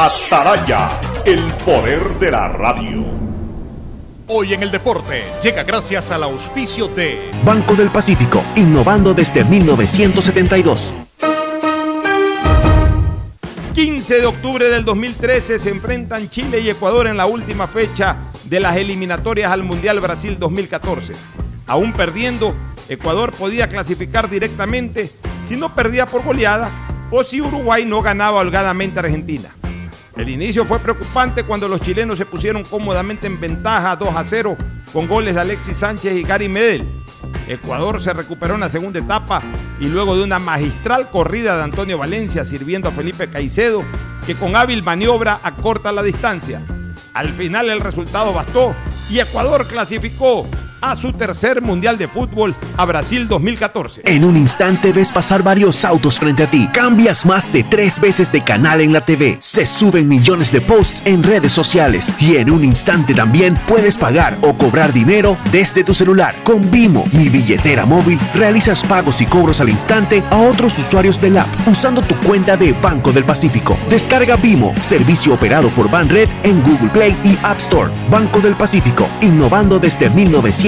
Ataraya, el poder de la radio. Hoy en el deporte llega gracias al auspicio de Banco del Pacífico, innovando desde 1972. 15 de octubre del 2013 se enfrentan Chile y Ecuador en la última fecha de las eliminatorias al Mundial Brasil 2014. Aún perdiendo, Ecuador podía clasificar directamente si no perdía por goleada o si Uruguay no ganaba holgadamente a Argentina. El inicio fue preocupante cuando los chilenos se pusieron cómodamente en ventaja 2 a 0 con goles de Alexis Sánchez y Gary Medel. Ecuador se recuperó en la segunda etapa y luego de una magistral corrida de Antonio Valencia sirviendo a Felipe Caicedo, que con hábil maniobra acorta la distancia. Al final el resultado bastó y Ecuador clasificó a su tercer Mundial de Fútbol a Brasil 2014. En un instante ves pasar varios autos frente a ti. Cambias más de tres veces de canal en la TV. Se suben millones de posts en redes sociales. Y en un instante también puedes pagar o cobrar dinero desde tu celular. Con Vimo, mi billetera móvil, realizas pagos y cobros al instante a otros usuarios del app usando tu cuenta de Banco del Pacífico. Descarga Vimo, servicio operado por Banred en Google Play y App Store. Banco del Pacífico, innovando desde 1900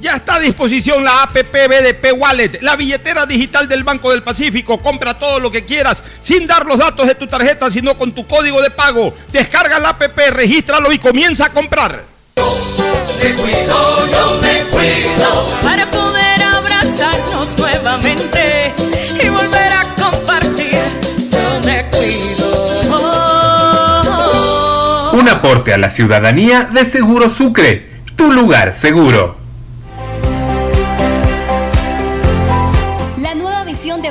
Ya está a disposición la APP BDP Wallet, la billetera digital del Banco del Pacífico. Compra todo lo que quieras sin dar los datos de tu tarjeta, sino con tu código de pago. Descarga la APP, regístralo y comienza a comprar. Me cuido, yo me cuido. Para poder abrazarnos nuevamente y volver a compartir, yo me cuido. Un aporte a la ciudadanía de Seguro Sucre, tu lugar seguro.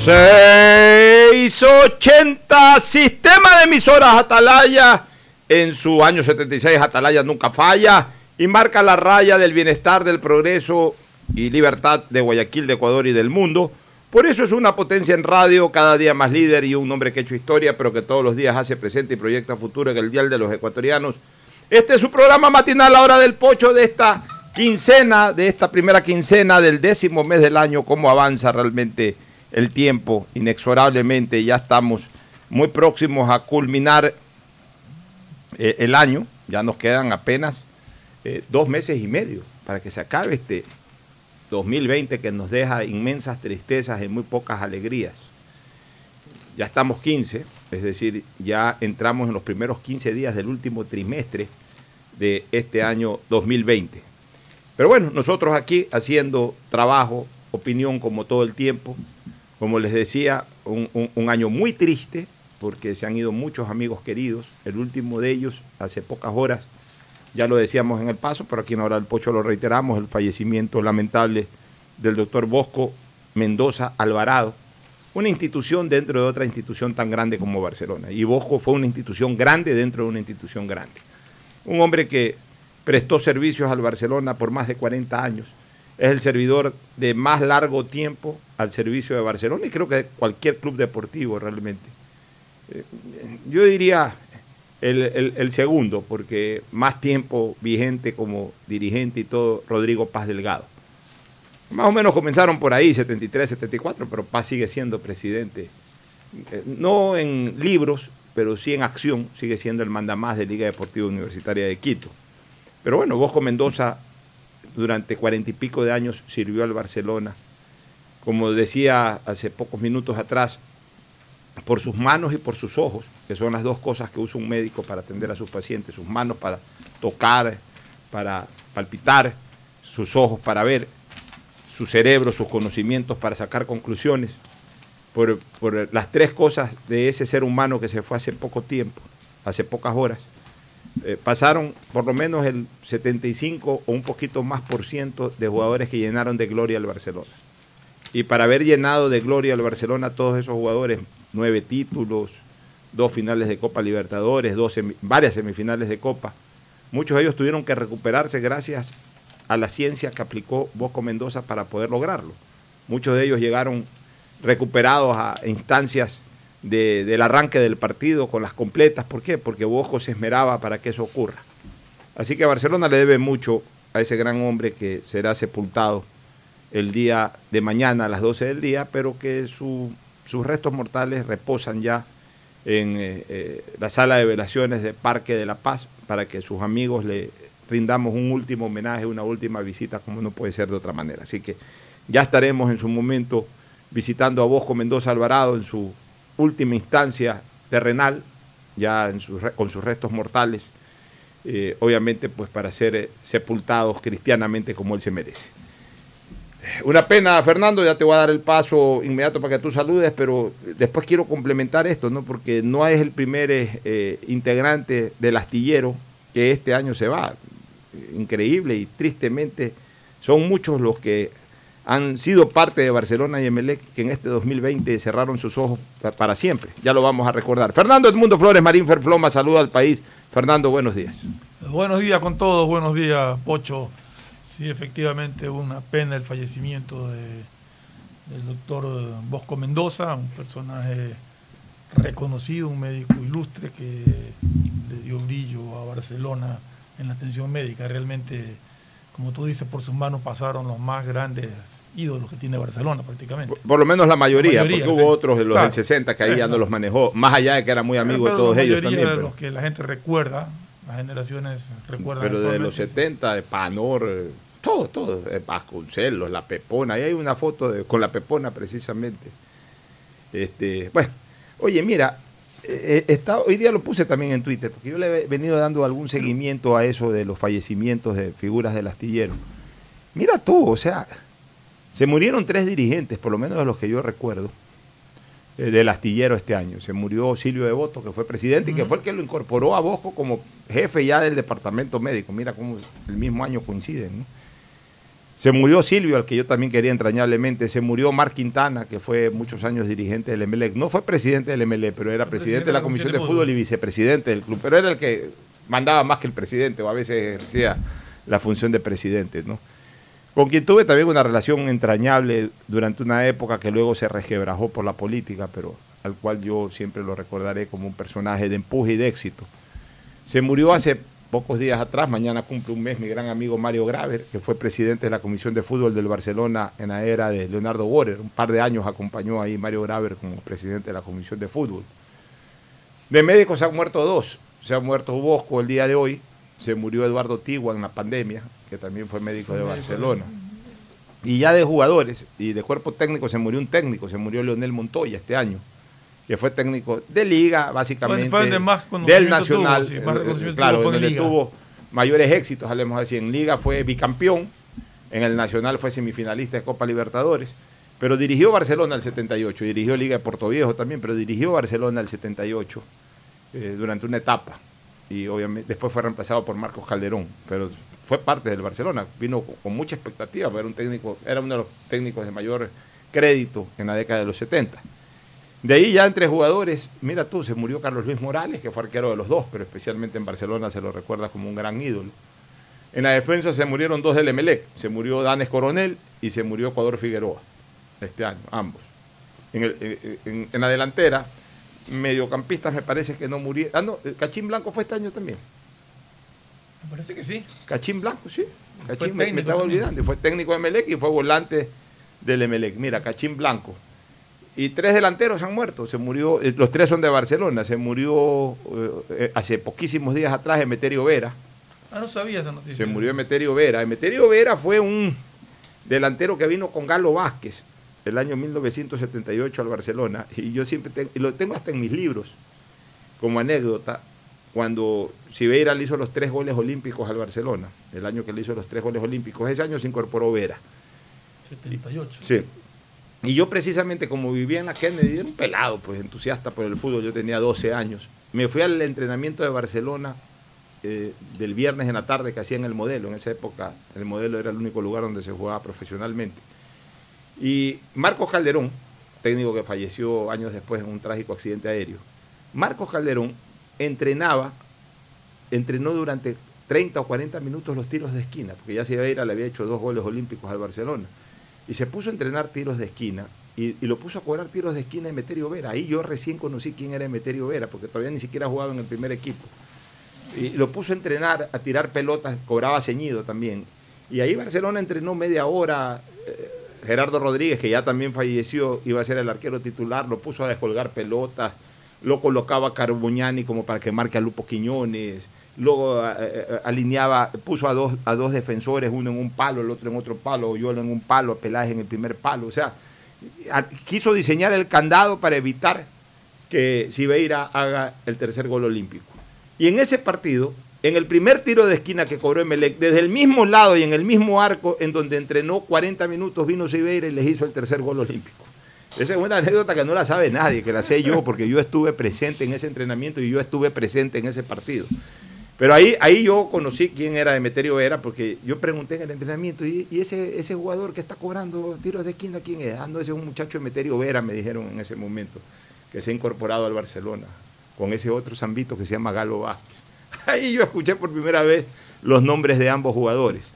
680 Sistema de emisoras Atalaya. En su año 76 Atalaya nunca falla y marca la raya del bienestar, del progreso y libertad de Guayaquil, de Ecuador y del mundo. Por eso es una potencia en radio, cada día más líder y un hombre que ha hecho historia, pero que todos los días hace presente y proyecta futuro en el Dial de los Ecuatorianos. Este es su programa matinal, la hora del pocho de esta quincena, de esta primera quincena del décimo mes del año, cómo avanza realmente el tiempo inexorablemente, ya estamos muy próximos a culminar eh, el año, ya nos quedan apenas eh, dos meses y medio para que se acabe este 2020 que nos deja inmensas tristezas y muy pocas alegrías. Ya estamos 15, es decir, ya entramos en los primeros 15 días del último trimestre de este año 2020. Pero bueno, nosotros aquí haciendo trabajo, opinión como todo el tiempo, como les decía, un, año muy triste porque se han ido muchos amigos queridos. El último de ellos, hace pocas horas, Ya lo decíamos en el paso, pero aquí en Hora del Pocho lo reiteramos, el fallecimiento lamentable del doctor Bosco Mendoza Alvarado, una institución dentro de otra institución tan grande como Barcelona. Y Bosco fue una institución grande dentro de una institución grande. Un hombre que prestó servicios al Barcelona por más de 40 años. Es el servidor de más largo tiempo al servicio de Barcelona y creo que cualquier club deportivo realmente. Eh, yo diría el, el, segundo, porque más tiempo vigente como dirigente y todo, Rodrigo Paz Delgado. Más o menos comenzaron por ahí, 73, 74, pero Paz sigue siendo presidente. Eh, no en libros, pero sí en acción, sigue siendo el mandamás de Liga Deportiva Universitaria de Quito. Pero bueno, Bosco Mendoza durante cuarenta y pico de años sirvió al Barcelona. Como decía hace pocos minutos atrás, por sus manos y por sus ojos, que son las dos cosas que usa un médico para atender a sus pacientes, sus manos para tocar, para palpitar, sus ojos para ver, su cerebro, sus conocimientos para sacar conclusiones, por, las tres cosas de ese ser humano que se fue hace poco tiempo, hace pocas horas. Eh, pasaron por lo menos el 75 o un poquito más por ciento de jugadores que llenaron de gloria al Barcelona. Y para haber llenado de gloria al Barcelona todos esos jugadores, nueve títulos, dos finales de Copa Libertadores, varias semifinales de Copa. Muchos de ellos tuvieron que recuperarse gracias a la ciencia que aplicó Bosco Mendoza para poder lograrlo. Muchos de ellos llegaron recuperados a instancias del arranque del partido con las completas. ¿Por qué? Porque Bosco se esmeraba para que eso ocurra. Así que Barcelona le debe mucho a ese gran hombre que será sepultado el día de mañana a las 12 del día, pero que su sus restos mortales reposan ya en eh, eh, la sala de velaciones de Parque de la Paz para que sus amigos le rindamos un último homenaje, una última visita, como no puede ser de otra manera. Así que ya estaremos en su momento visitando a Bosco Mendoza Alvarado en su última instancia terrenal, ya con sus restos mortales, eh, obviamente pues para ser sepultados cristianamente como él se merece. Una pena, Fernando, ya te voy a dar el paso inmediato para que tú saludes, pero después quiero complementar esto, ¿no? Porque no es el primer eh, integrante del astillero que este año se va. Increíble y tristemente son muchos los que han sido parte de Barcelona y Emelec que en este 2020 cerraron sus ojos para siempre. Ya lo vamos a recordar. Fernando Edmundo Flores Marín Ferfloma, saluda al país. Fernando, buenos días. Buenos días con todos, buenos días, Pocho. Sí, efectivamente, una pena el fallecimiento de, del doctor Bosco Mendoza, un personaje reconocido, un médico ilustre que le dio brillo a Barcelona en la atención médica. Realmente, como tú dices, por sus manos pasaron los más grandes ídolos que tiene Barcelona prácticamente. Por, lo menos la mayoría, porque hubo otros de los del 60 que ahí ya no los manejó, más allá de que era muy amigo de todos ellos también. De los que la gente recuerda, las generaciones recuerdan. Pero de los 70, de Panor, eh, todo, todo. Eh, Vasconcelos, la Pepona. Ahí hay una foto de, con la Pepona precisamente. Este, bueno, oye, mira, eh, eh, está, hoy día lo puse también en Twitter, porque yo le he venido dando algún seguimiento a eso de los fallecimientos de figuras del astillero. Mira tú, o sea, se murieron tres dirigentes, por lo menos de los que yo recuerdo, del astillero este año. Se murió Silvio Devoto, que fue presidente y que fue el que lo incorporó a Bosco como jefe ya del departamento médico. Mira cómo el mismo año coinciden. ¿no? Se murió Silvio, al que yo también quería entrañablemente. Se murió Mar Quintana, que fue muchos años dirigente del MLE. No fue presidente del MLE, pero era presidente de la Comisión de Fútbol y vicepresidente del club. Pero era el que mandaba más que el presidente, o a veces ejercía la función de presidente, ¿no? Con quien tuve también una relación entrañable durante una época que luego se resquebrajó por la política, pero al cual yo siempre lo recordaré como un personaje de empuje y de éxito. Se murió hace pocos días atrás, mañana cumple un mes, mi gran amigo Mario Graver, que fue presidente de la Comisión de Fútbol del Barcelona en la era de Leonardo Borer. Un par de años acompañó ahí Mario Graver como presidente de la Comisión de Fútbol. De médicos se han muerto dos. Se ha muerto Bosco el día de hoy, se murió Eduardo Tigua en la pandemia, que también fue médico de Barcelona. Y ya de jugadores y de cuerpo técnico se murió un técnico, se murió Leonel Montoya este año que fue técnico de liga, básicamente, del Nacional, eh, claro, donde tuvo mayores éxitos, hablemos así, en liga fue bicampeón, en el Nacional fue semifinalista de Copa Libertadores, pero dirigió Barcelona al 78, dirigió Liga de Puerto Viejo también, pero dirigió Barcelona al 78 eh, durante una etapa. y obviamente después fue reemplazado por Marcos Calderón, pero fue parte del Barcelona, vino con, con mucha expectativa, era un técnico, era uno de los técnicos de mayor crédito en la década de los 70. De ahí ya entre jugadores, mira tú, se murió Carlos Luis Morales, que fue arquero de los dos, pero especialmente en Barcelona se lo recuerda como un gran ídolo. En la defensa se murieron dos del Emelec, se murió Danes Coronel y se murió Ecuador Figueroa, este año, ambos. En, el- en- en- en la delantera, mediocampistas me parece que no murieron. Ah, no, Cachín Blanco fue este año también. Me parece que sí. Cachín Blanco, sí. Cachín, me, me estaba olvidando. Fue técnico de Melec y fue volante del Emelec. Mira, Cachín Blanco. Y tres delanteros han muerto. Se murió, eh, los tres son de Barcelona. Se murió eh, eh, hace poquísimos días atrás Emeterio Vera. Ah, no sabía esa noticia. Se murió Emeterio Vera. Emeterio Vera fue un delantero que vino con Galo Vázquez el año 1978 al Barcelona. Y yo siempre tengo, y lo tengo hasta en mis libros, como anécdota, cuando Sibeira le hizo los tres goles olímpicos al Barcelona, el año que le hizo los tres goles olímpicos. Ese año se incorporó Vera. 78. Sí. Y yo precisamente como vivía en la Kennedy, era un pelado, pues entusiasta por el fútbol, yo tenía 12 años. Me fui al entrenamiento de Barcelona eh, del viernes en la tarde que hacía en el modelo. En esa época el modelo era el único lugar donde se jugaba profesionalmente. Y Marcos Calderón, técnico que falleció años después en un trágico accidente aéreo, Marcos Calderón entrenaba, entrenó durante 30 o 40 minutos los tiros de esquina, porque ya Sierra le había hecho dos goles olímpicos al Barcelona. Y se puso a entrenar tiros de esquina y, lo puso a cobrar tiros de esquina Emeterio Vera. Ahí yo recién conocí quién era Emeterio Vera, porque todavía ni siquiera jugaba en el primer equipo. Y lo puso a entrenar, a tirar pelotas, cobraba ceñido también. Y ahí Barcelona entrenó media hora. eh, Gerardo Rodríguez, que ya también falleció, iba a ser el arquero titular, lo puso a descolgar pelotas, lo colocaba a Carbuñani como para que marque a Lupo Quiñones, luego eh, eh, alineaba, puso a dos, a dos defensores, uno en un palo, el otro en otro palo, yo en un palo, Peláez en el primer palo. O sea, quiso diseñar el candado para evitar que Sibeira haga el tercer gol olímpico. Y en ese partido, en el primer tiro de esquina que cobró Emelec, desde el mismo lado y en el mismo arco en donde entrenó 40 minutos, vino Sibeira y les hizo el tercer gol olímpico. Esa es una anécdota que no la sabe nadie, que la sé yo, porque yo estuve presente en ese entrenamiento y yo estuve presente en ese partido. Pero ahí, ahí yo conocí quién era Emeterio Vera, porque yo pregunté en el entrenamiento, ¿y, ese, ese jugador que está cobrando tiros de esquina quién es? Ah, ese es un muchacho Emeterio Vera, me dijeron en ese momento, que se ha incorporado al Barcelona, con ese otro zambito que se llama Galo Vázquez. Ahí yo escuché por primera vez los nombres de ambos jugadores.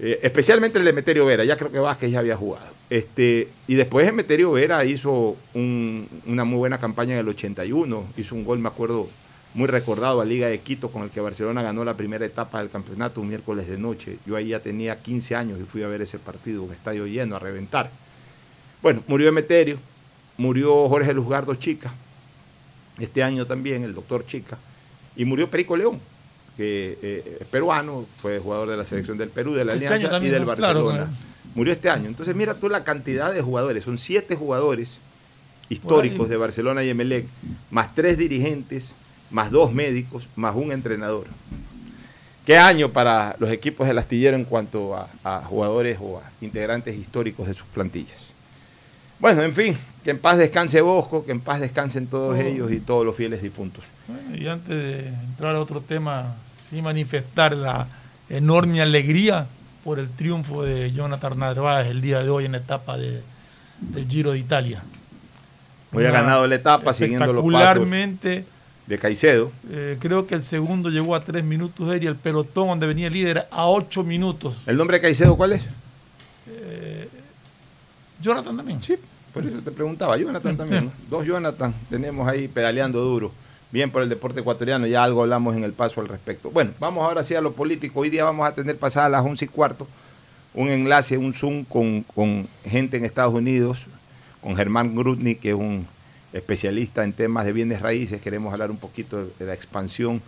Eh, especialmente el de Emeterio Vera, ya creo que Vázquez ya había jugado. Este, y después Emeterio Vera hizo un- una muy buena campaña en el 81, hizo un gol, me acuerdo, muy recordado a Liga de Quito, con el que Barcelona ganó la primera etapa del campeonato un miércoles de noche. Yo ahí ya tenía 15 años y fui a ver ese partido, un estadio lleno, a reventar. Bueno, murió Emeterio, murió Jorge Luzgardo Chica, este año también, el doctor Chica, y murió Perico León, que eh, es peruano, fue jugador de la selección del Perú, de la Este Alianza y del Barcelona. claro. Murió este año. Entonces mira tú la cantidad de jugadores, son siete jugadores históricos de Barcelona y Emelec, más tres dirigentes, más dos médicos, más un entrenador. ¿Qué año para los equipos del astillero en cuanto a, a jugadores o a integrantes históricos de sus plantillas? Bueno, en fin, que en paz descanse Bosco, que en paz descansen todos Oh. ellos y todos los fieles difuntos. Bueno, y antes de entrar a otro tema, sí manifestar la enorme alegría por el triunfo de Jonathan Narváez el día de hoy en la etapa de, del Giro de Italia. Hoy ha ganado la etapa siguiendo los pasos de Caicedo. eh, creo que el segundo llegó a tres minutos de él y el pelotón donde venía el líder a ocho minutos. ¿El nombre de Caicedo cuál es? Jonathan también. Sí, por eso te preguntaba. Jonathan Sí, también. sí. ¿no? Dos Jonathan tenemos ahí pedaleando duro. Bien por el deporte ecuatoriano, ya algo hablamos en el paso al respecto. Bueno, vamos ahora sí a lo político. Hoy día vamos a tener pasadas las once y cuarto un enlace, un Zoom con, con gente en Estados Unidos, con Germán Grutny, que es un especialista en temas de bienes raíces. Queremos hablar un poquito de la expansión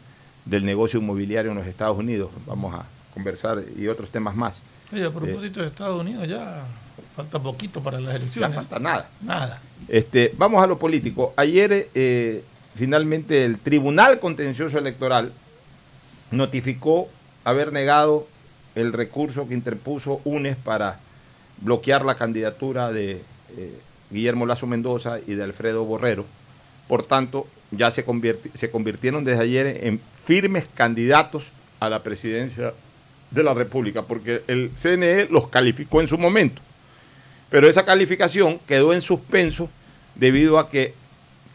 del negocio inmobiliario en los Estados Unidos. Vamos a conversar y otros temas más. Oye, a propósito de Estados Unidos, ya falta poquito para las Ya elecciones. falta nada. Nada. Este, vamos a lo político. Ayer, eh, finalmente, el Tribunal Contencioso Electoral notificó haber negado el recurso que interpuso UNES para bloquear la candidatura de eh, Guillermo Lazo Mendoza y de Alfredo Borrero. Por tanto, ya se, convirti- se convirtieron desde ayer en firmes candidatos a la presidencia de la República, porque el CNE los calificó en su momento. Pero esa calificación quedó en suspenso debido a que,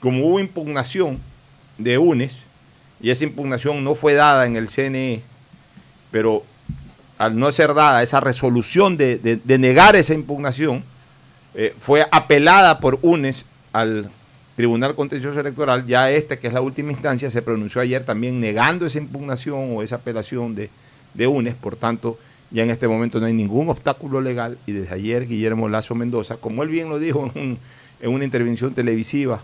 como hubo impugnación de UNES, y esa impugnación no fue dada en el CNE, pero al no ser dada esa resolución de- de negar esa impugnación, eh, fue apelada por UNES al Tribunal Contencioso Electoral, ya este, que es la última instancia, se pronunció ayer también negando esa impugnación o esa apelación de, de UNES, por tanto, ya en este momento no hay ningún obstáculo legal. Y desde ayer Guillermo Lazo Mendoza, como él bien lo dijo en, un- en una intervención televisiva,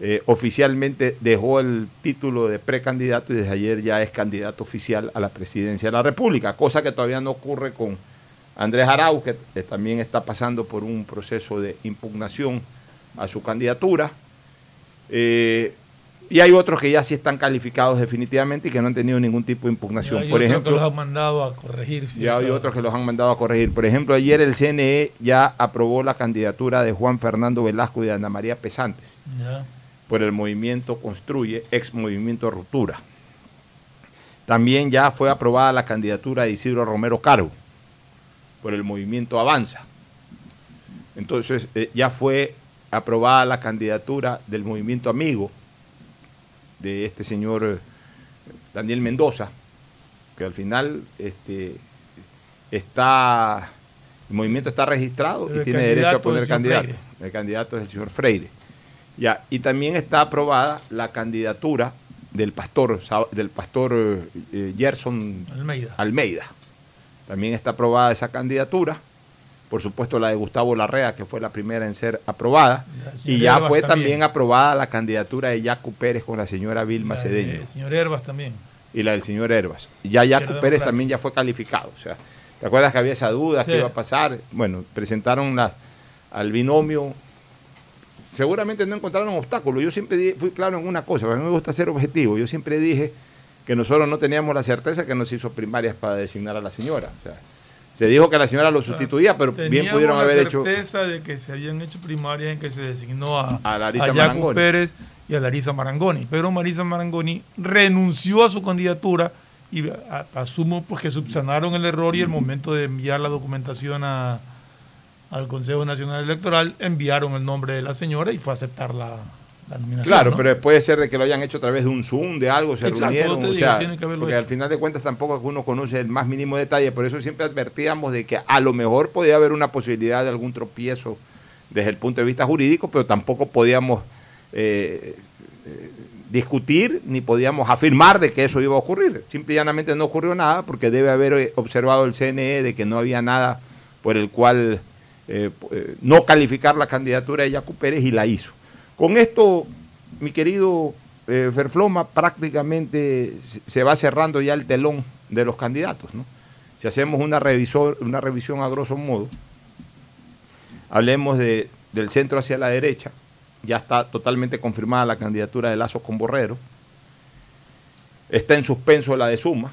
eh, oficialmente dejó el título de precandidato y desde ayer ya es candidato oficial a la presidencia de la República, cosa que todavía no ocurre con Andrés Arau, que también está pasando por un proceso de impugnación a su candidatura. Eh, y hay otros que ya sí están calificados definitivamente y que no han tenido ningún tipo de impugnación. Hay por otros ejemplo, que los han mandado a corregir. sí, ya hay claro. otros que los han mandado a corregir. Por ejemplo, ayer el CNE ya aprobó la candidatura de Juan Fernando Velasco y de Ana María Pesantes Ya. por el movimiento Construye, ex movimiento Ruptura. También ya fue aprobada la candidatura de Isidro Romero Caro por el movimiento Avanza. Entonces eh, ya fue aprobada la candidatura del movimiento Amigo de este señor eh, Daniel Mendoza, que al final este, está, el movimiento está registrado y tiene derecho a poner candidato. Freire. El candidato es el señor Freire. Ya, y también está aprobada la candidatura del pastor, del pastor eh, eh, Gerson Almeida. Almeida. También está aprobada esa candidatura. Por supuesto, la de Gustavo Larrea, que fue la primera en ser aprobada. Y ya Herbas fue también. también aprobada la candidatura de Yacu Pérez con la señora Vilma La Cedeño de señor Herbas también. y la del señor Herbas. Ya Yacu Pérez también ya fue calificado. O sea, ¿te acuerdas que había esa duda Sí. que iba a pasar? Bueno, presentaron la, al binomio. Seguramente no encontraron obstáculos. Yo siempre fui claro en una cosa, a mí me gusta ser objetivo. Yo siempre dije que nosotros no teníamos la certeza que nos hizo primarias para designar a la señora. O sea, se dijo que la señora lo sustituía, pero bien pudieron la haber hecho certeza de que se habían hecho primarias en que se designó a, A Larisa Marangoni. Pérez y a Larisa Marangoni. Pero Marisa Marangoni renunció a su candidatura y a- asumo pues, que subsanaron el error y el momento de enviar la documentación a- al Consejo Nacional Electoral enviaron el nombre de la señora y fue a aceptar la, la nominación. Claro, ¿no? pero puede ser de que lo hayan hecho a través de un Zoom, de algo, se Exacto, reunieron. o sea, que porque hecho. al final de cuentas tampoco uno conoce el más mínimo detalle, por eso siempre advertíamos de que a lo mejor podía haber una posibilidad de algún tropiezo desde el punto de vista jurídico, pero tampoco podíamos eh, eh, discutir ni podíamos afirmar de que eso iba a ocurrir. Simple y llanamente no ocurrió nada porque debe haber eh, observado el CNE de que no había nada por el cual eh, no calificar la candidatura de Yacu Pérez y la hizo. Con esto, mi querido eh, Ferfloma, prácticamente se- va cerrando ya el telón de los candidatos. Si hacemos una, revisión a grosso modo, hablemos de, del centro hacia la derecha, ya está totalmente confirmada la candidatura de Lazo con Borrero, está en suspenso la de Suma,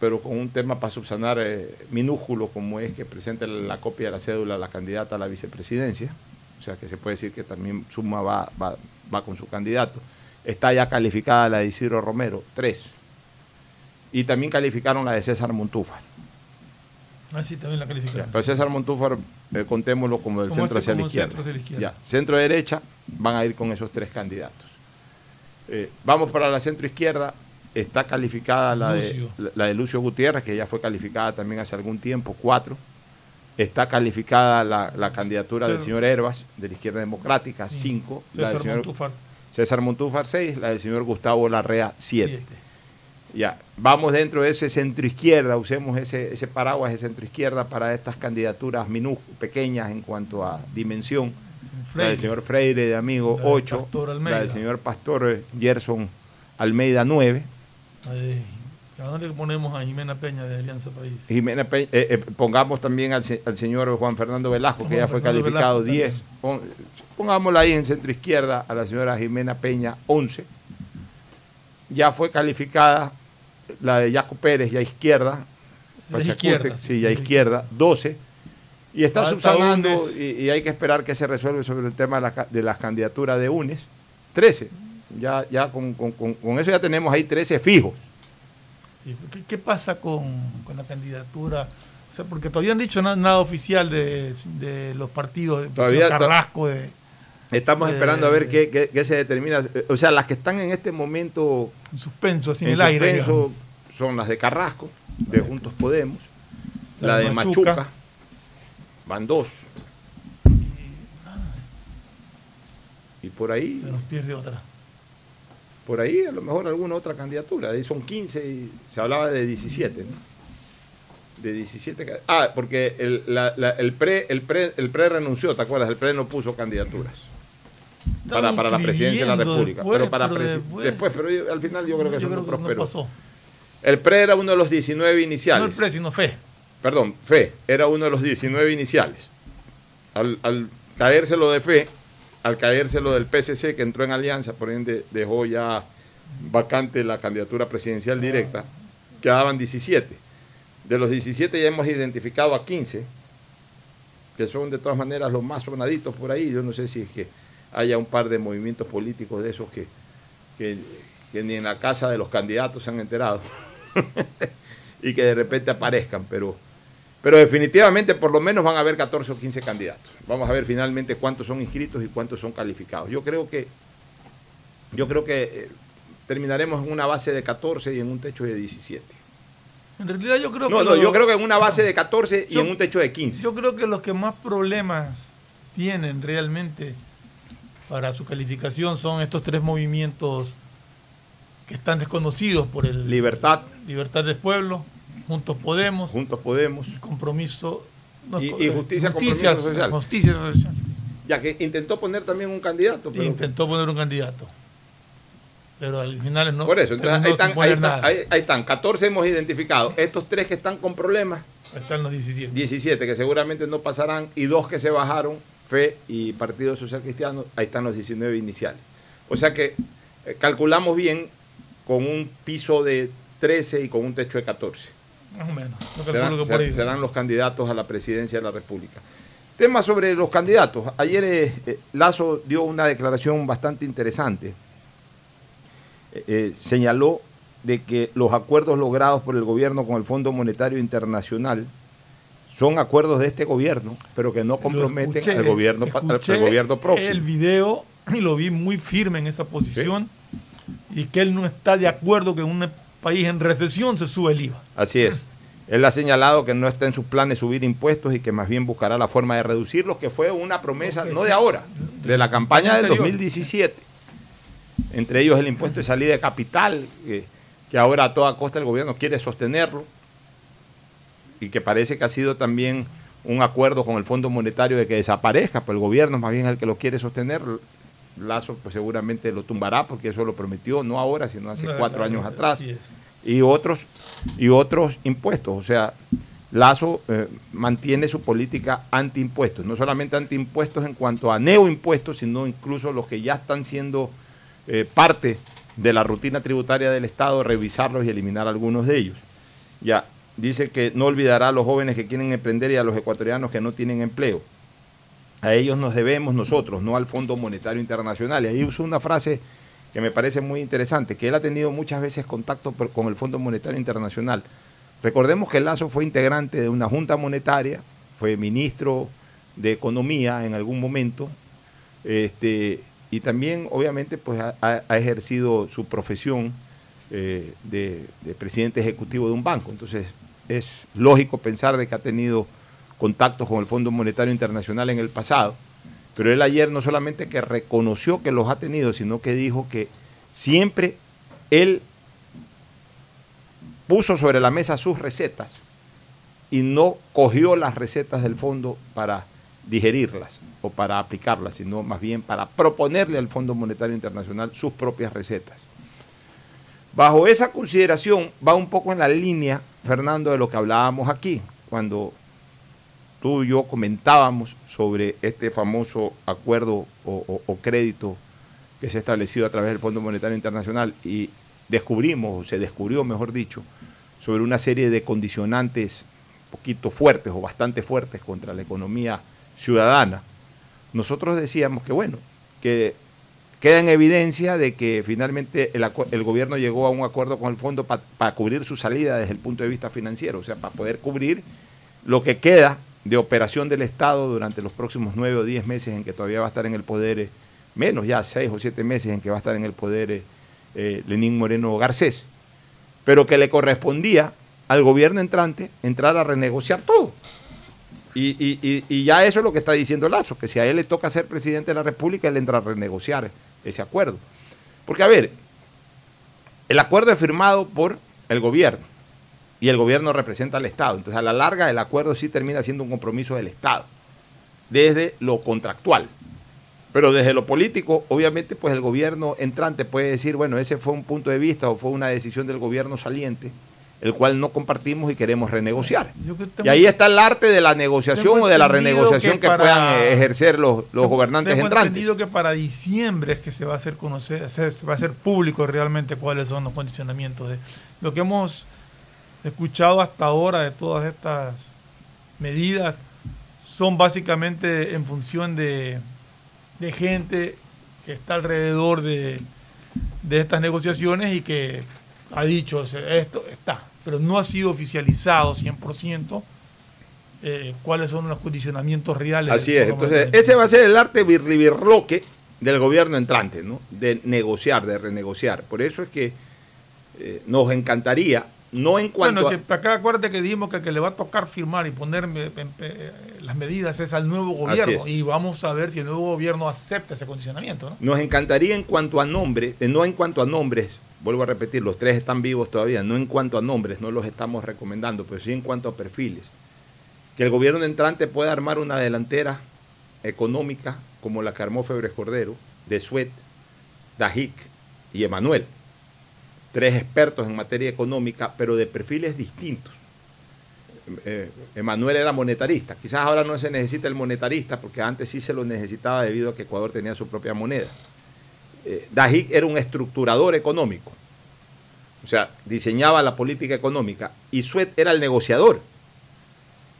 pero con un tema para subsanar eh, minúsculo como es que presente la copia de la cédula la candidata a la vicepresidencia, o sea que se puede decir que también Suma va, va, va con su candidato. Está ya calificada la de Isidro Romero, tres. Y también calificaron la de César Montúfar. Ah, sí, también la calificaron. Pero César Montúfar, eh, contémoslo como del centro hacia la como izquierda. centro hacia la izquierda. Ya, centro derecha van a ir con esos tres candidatos. Eh, vamos para la centro izquierda. Está calificada la de, Lucio. la de Lucio Gutiérrez, que ya fue calificada también hace algún tiempo, cuatro. Está calificada la, la candidatura del señor Herbas, de la izquierda democrática, Sí. cinco. La del César señor Montúfar. César Montúfar, seis. La del señor Gustavo Larrea, siete. siete. Ya, vamos dentro de ese centro izquierda, usemos ese, ese paraguas de centro izquierda para estas candidaturas minúsculas, pequeñas en cuanto a dimensión. La del señor Freire de Amigo, La del 8. Pastor La Almeida. del señor Pastor eh, Gerson Almeida, 9. ¿A dónde le ponemos a Jimena Peña de Alianza País? Jimena Pe- eh, eh, pongamos también al, se- al señor Juan Fernando Velasco, que ya fue calificado Velasco 10. Pon- pongámosla ahí en centro izquierda a la señora Jimena Peña, 11. Ya fue calificada la de Yaco Pérez, ya izquierda. Izquierda, sí, sí, ya izquierda, 12. Y está subsanando y, y hay que esperar que se resuelva sobre el tema de, la ca- de las candidaturas de UNES. 13. Ya, ya con, con- con- con eso ya tenemos ahí 13 fijos. ¿Qué, qué pasa con, con la candidatura? O sea, porque todavía han dicho nada, nada oficial de, de los partidos, de Todavía to- Carrasco, de, Estamos esperando a ver qué, qué- qué se determina. O sea, las que están en este momento en suspenso, así en, en el aire. digamos. son las de Carrasco, de Juntos Podemos, la, La de de Machuca. Machuca. van dos. Y por ahí, Se nos pierde otra. Por ahí a lo mejor alguna otra candidatura. Ahí son 15 y se hablaba de 17, ¿no? De 17. ca- Ah, porque el, la- la- el, pre, el, pre, el pre renunció, ¿te acuerdas? El pre no puso candidaturas. Para, para la presidencia de la República. después, pero para pero después- después, pero yo- al final yo creo que eso no, creo prosperó. pasó. El PRE era uno de los 19 No el iniciales. pre, sino fe. Perdón, FE era uno de los 19 iniciales. Al, al caerse lo de FE, al caerse lo del PSC que entró en alianza, por ende dejó ya vacante la candidatura presidencial directa, quedaban 17. De los 17 ya hemos identificado a 15, que son de todas maneras los más sonaditos por ahí. Yo no sé si es que haya un par de movimientos políticos de esos que, que, que ni en la casa de los candidatos se han enterado y que de repente aparezcan, pero, pero definitivamente por lo menos van a haber 14 o 15 candidatos. Vamos a ver finalmente cuántos son inscritos y cuántos son calificados. Yo creo que, yo creo que eh, terminaremos en una base de 14 y en un techo de 17. En realidad yo creo No, que... no, lo- yo creo que en una base de 14 y Yo- en un techo de 15. Yo creo que los que más problemas tienen realmente para su calificación son estos tres movimientos que están desconocidos por el Libertad, Libertad del Pueblo, Juntos Podemos, Juntos Podemos, Compromiso no, Y- Justicia, Justicia Compromiso Social. Justicia Social, ya que intentó poner también un candidato. Pero, Intentó poner un candidato. Pero al final no. por eso, entonces ahí están, ahí, están, ahí- ahí están, 14 hemos identificado. Estos tres que están con problemas, Ahí están los 17. 17 que seguramente no pasarán y dos que se bajaron, FE y Partido Social Cristiano, ahí están los 19 iniciales. O sea que eh, calculamos bien con un piso de 13 y con un techo de 14. Más o menos. Calculo Serán, que por ahí. serán los candidatos a la presidencia de la República. Tema sobre los candidatos. Ayer eh, eh, Lazo dio una declaración bastante interesante. Eh, eh, señaló de que los acuerdos logrados por el gobierno con el Fondo Monetario Internacional son acuerdos de este gobierno, pero que no Lo comprometen escuché, al gobierno, al- gobierno próximo. El video y lo vi muy firme en esa posición y que él no está de acuerdo que en un país en recesión se sube el IVA. Así es. Él ha señalado que no está en sus planes subir impuestos y que más bien buscará la forma de reducirlos, que fue una promesa, no de ahora, de la campaña del anterior. 2017. Entre ellos el impuesto de salida de capital, que, que ahora a toda costa el gobierno quiere sostenerlo y que parece que ha sido también un acuerdo con el Fondo Monetario de que desaparezca, pero el gobierno más bien es el que lo quiere sostener. Lazo pues seguramente lo tumbará porque eso lo prometió, no ahora, sino hace No, cuatro no, años atrás y otros y otros impuestos. O sea, Lazo eh, mantiene su política antiimpuestos, no solamente antiimpuestos en cuanto a neoimpuestos, sino incluso los que ya están siendo eh, parte de la rutina tributaria del Estado, revisarlos y eliminar algunos de ellos. Ya, dice que no olvidará a los jóvenes que quieren emprender y a los ecuatorianos que no tienen empleo. A ellos nos debemos nosotros, no al Fondo Monetario Internacional. Y ahí usó una frase que me parece muy interesante, que él ha tenido muchas veces contacto con el Fondo Monetario Internacional. Recordemos que Lazo fue integrante de una junta monetaria, fue ministro de Economía en algún momento, este, y también obviamente pues ha ejercido su profesión eh, de, de presidente ejecutivo de un banco. Entonces es lógico pensar de que ha tenido contactos con el Fondo Monetario Internacional en el pasado, pero él ayer no solamente que reconoció que los ha tenido, sino que dijo que siempre él puso sobre la mesa sus recetas y no cogió las recetas del fondo para digerirlas o para aplicarlas, sino más bien para proponerle al Fondo Monetario Internacional sus propias recetas. Bajo esa consideración va un poco en la línea, Fernando, de lo que hablábamos aquí, cuando tú y yo comentábamos sobre este famoso acuerdo o, crédito que se ha establecido a través del Fondo Monetario Internacional y descubrimos, o se descubrió, mejor dicho, sobre una serie de condicionantes poquito fuertes o bastante fuertes contra la economía ciudadana. Nosotros decíamos que, bueno, que queda en evidencia de que finalmente el gobierno llegó a un acuerdo con el fondo para cubrir su salida desde el punto de vista financiero, o sea, para poder cubrir lo que queda de operación del Estado durante los próximos nueve o diez meses en que todavía va a estar en el poder, eh, menos ya seis o siete meses en que va a estar en el poder eh, eh, Lenín Moreno Garcés, pero que le correspondía al gobierno entrante entrar a renegociar todo. Y, y- y- y ya eso es lo que está diciendo Lazo, que si a él le toca ser presidente de la República, él entra a renegociar ese acuerdo. Porque, a ver, el acuerdo es firmado por el gobierno y el gobierno representa al Estado. Entonces, a la larga, el acuerdo sí termina siendo un compromiso del Estado, desde lo contractual. Pero desde lo político, obviamente, pues el gobierno entrante puede decir, bueno, ese fue un punto de vista o fue una decisión del gobierno saliente, el cual no compartimos y queremos renegociar. Que Y ahí está el arte de la negociación o de la renegociación que, que para- puedan eh, ejercer los, los gobernantes Tengo entrantes. entendido que para diciembre es que se va a hacer conocer, se va a hacer público realmente cuáles son los condicionamientos de lo que hemos escuchado hasta ahora de todas estas medidas son básicamente en función de, de gente que está alrededor de, de estas negociaciones y que ha dicho esto está, pero no ha sido oficializado 100% eh, cuáles son los condicionamientos reales. Así es. Entonces, ese va a ser el arte birlibirloque del gobierno entrante, ¿no? De negociar, de renegociar. Por eso es que eh, nos encantaría, no en cuanto Bueno, que acá acuérdate que dijimos que el que le va a tocar firmar y poner me- me- eh, las medidas es al nuevo gobierno y vamos a ver si el nuevo gobierno acepta ese condicionamiento, ¿no? Nos encantaría en cuanto a nombres, eh, no en cuanto a nombres, vuelvo a repetir, los tres están vivos todavía, no en cuanto a nombres, no los estamos recomendando, pero sí en cuanto a perfiles. Que el gobierno entrante pueda armar una delantera económica como la que armó Febres Cordero, de Suet, Dajic y Emanuel. Tres expertos en materia económica, pero de perfiles distintos. Eh, Emanuel era monetarista. Quizás ahora no se necesita el monetarista porque antes sí se lo necesitaba debido a que Ecuador tenía su propia moneda. Eh, Dajic era un estructurador económico. O sea, diseñaba la política económica. Y Suet era el negociador.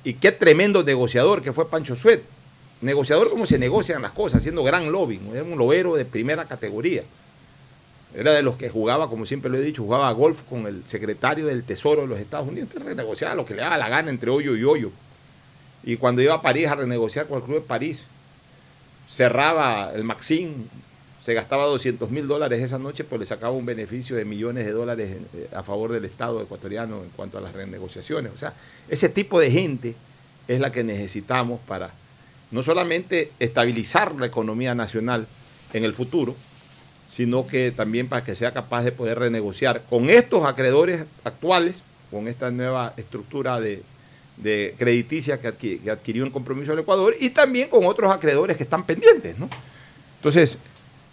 Y qué tremendo negociador que fue Pancho Suet. Negociador como se negocian las cosas, haciendo gran lobbying. Era un lobero de primera categoría. Era de los que jugaba, como siempre lo he dicho, jugaba golf con el secretario del Tesoro de los Estados Unidos. Entonces renegociaba lo que le daba la gana entre hoyo y hoyo. Y cuando iba a París a renegociar con el Club de París, cerraba el Maxim, se gastaba 200 mil dólares esa noche, pues le sacaba un beneficio de millones de dólares eh, a favor del Estado ecuatoriano en cuanto a las renegociaciones. O sea, ese tipo de gente es la que necesitamos para no solamente estabilizar la economía nacional en el futuro, sino que también para que sea capaz de poder renegociar con estos acreedores actuales, con esta nueva estructura de, de crediticia que, adqui- que adquirió en compromiso del Ecuador y también con otros acreedores que están pendientes. ¿no? Entonces,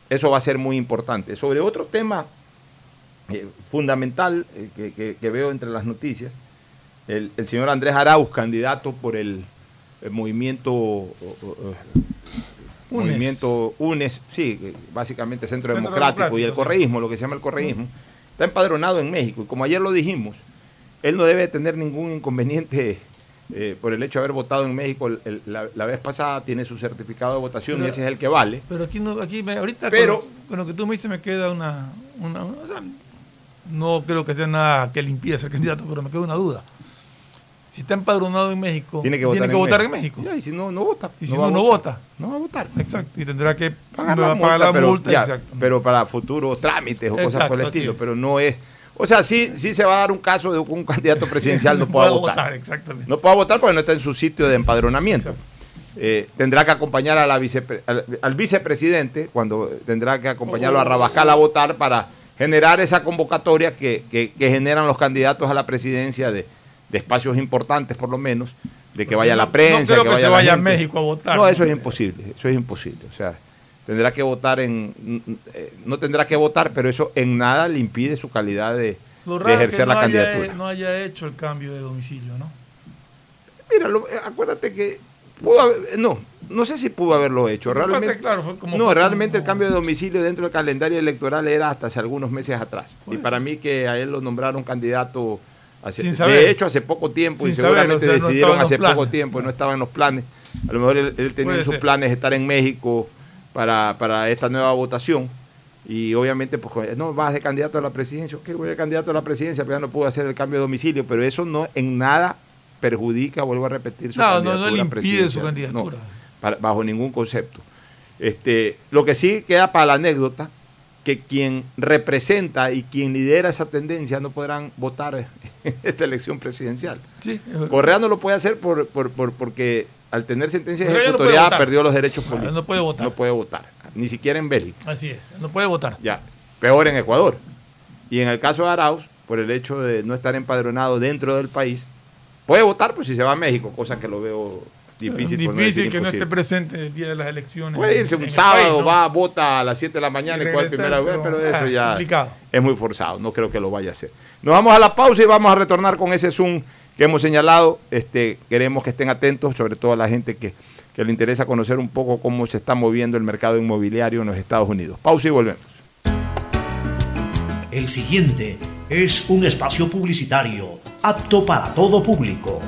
eso va a ser muy importante. Sobre otro tema eh, fundamental eh, que, que- que veo entre las noticias, el, el señor Andrés Arauz, candidato por el, el movimiento... Movimiento UNES, sí, básicamente Centro, Centro Democrático, y el sí. correísmo, lo que se llama el correísmo, está empadronado en México. Y como ayer lo dijimos, él no debe tener ningún inconveniente eh, por el hecho de haber votado en México el- el- la, la vez pasada, tiene su certificado de votación Pero- y ese es el que vale. Pero aquí, no, aquí me- ahorita Pero- con, lo- con lo que tú me dices me queda una... una- una- o sea, no creo que sea nada que le impida ser candidato, pero me queda una duda. Si está empadronado en México, Tiene que votar, votar en, en México. Ya, y si no, no vota. Y si no, no votar. vota. No va a votar. Exacto. Y tendrá que Pagar la pagar multa, pero, multa. ya, exacto. pero para futuros trámites o cosas por el estilo. es. Pero no es. O sea, sí, sí se va a dar un caso de que un candidato presidencial no pueda pueda votar. exactamente. No pueda votar porque no está en su sitio de empadronamiento. Eh, tendrá que acompañar a la vicepre- al, al vicepresidente cuando tendrá que acompañarlo a Rabascal a votar para generar esa convocatoria que, que- que generan los candidatos a la presidencia de, de espacios importantes por lo menos, de que vaya No- la no prensa, creo que que vaya se la vaya a. México a votar. No, eso es imposible, eso es imposible. O sea, tendrá que votar en, eh, no tendrá que votar, pero eso en nada le impide su calidad de, Lo de es que ejercer no la haya- candidatura. no haya hecho el cambio de domicilio, ¿no? Mira, lo- eh, acuérdate que pudo haber- no, no sé si pudo haberlo hecho. Pasa Realmente, que, claro, fue como no, fue realmente como- el cambio de domicilio dentro del calendario electoral era hasta hace algunos meses atrás. Y para mí que a él lo nombraron candidato, hace- Sin saber. de hecho hace poco tiempo y saber, seguramente o sea, no decidieron los hace poco tiempo, no estaba en los planes. A lo mejor él, él tenía en sus ser. planes estar en México para, para esta nueva votación. Y obviamente, pues, no, vas de candidato a la presidencia. ¿Qué voy de candidato a la presidencia? Pero ya no puedo hacer el cambio de domicilio. Pero eso no en nada perjudica, vuelvo a repetir, su No, no, candidatura no le a impide su candidatura. No, para- bajo ningún concepto. Este, lo que sí queda para la anécdota, que quien representa y quien lidera esa tendencia no podrán votar esta elección presidencial. Sí. Correa no lo puede hacer por, por- por- porque al tener sentencia Correa ejecutoriada perdió los derechos Ah, políticos. no puede votar. No puede votar, ni siquiera en Bélgica. Así es, no puede votar. Ya, peor en Ecuador. Y en el caso de Arauz, por el hecho de no estar empadronado dentro del país, puede votar pues si se va a México, cosa que lo veo difícil. por no Difícil que no esté presente el día de las elecciones. Puede irse un sábado, país, ¿no? va, vota a las 7 de la mañana Y y cuál primera vez, pero, pero eso ah, ya complicado. es muy forzado, no creo que lo vaya a hacer. Nos vamos a la pausa y vamos a retornar con ese Zoom que hemos señalado. Este, queremos que estén atentos, sobre todo a la gente que, que le interesa conocer un poco cómo se está moviendo el mercado inmobiliario en los Estados Unidos. Pausa y volvemos. El siguiente es un espacio publicitario apto para todo público.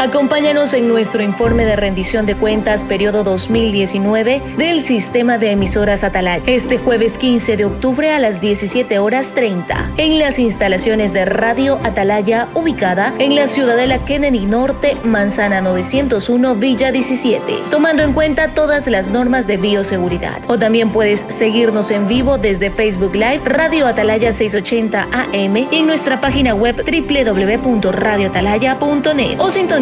Acompáñanos en nuestro informe de rendición de cuentas periodo 2019 del sistema de emisoras Atalaya este jueves 15 de octubre a las 17 horas 30 en las instalaciones de Radio Atalaya ubicada en la Ciudadela Kennedy Norte, Manzana 901, Villa 17, tomando en cuenta todas las normas de bioseguridad. O también puedes seguirnos en vivo desde Facebook Live Radio Atalaya 680 AM y en nuestra página web www.radioatalaya.net o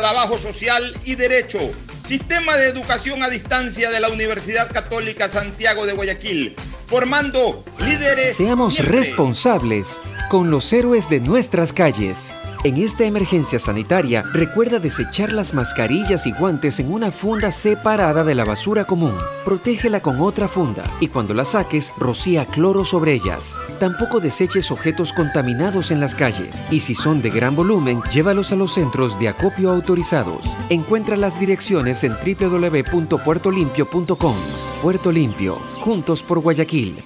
trabajo social y derecho. Sistema de educación a distancia de la Universidad Católica Santiago de Guayaquil, formando líderes. Seamos siempre. responsables con los héroes de nuestras calles. En esta emergencia sanitaria, recuerda desechar las mascarillas y guantes en una funda separada de la basura común. Protégela con otra funda y cuando la saques, rocía cloro sobre ellas. Tampoco deseches objetos contaminados en las calles y si son de gran volumen, llévalos a los centros de acopio autorizados. Encuentra las direcciones en www.puertolimpio.com. Puerto Limpio, juntos por Guayaquil.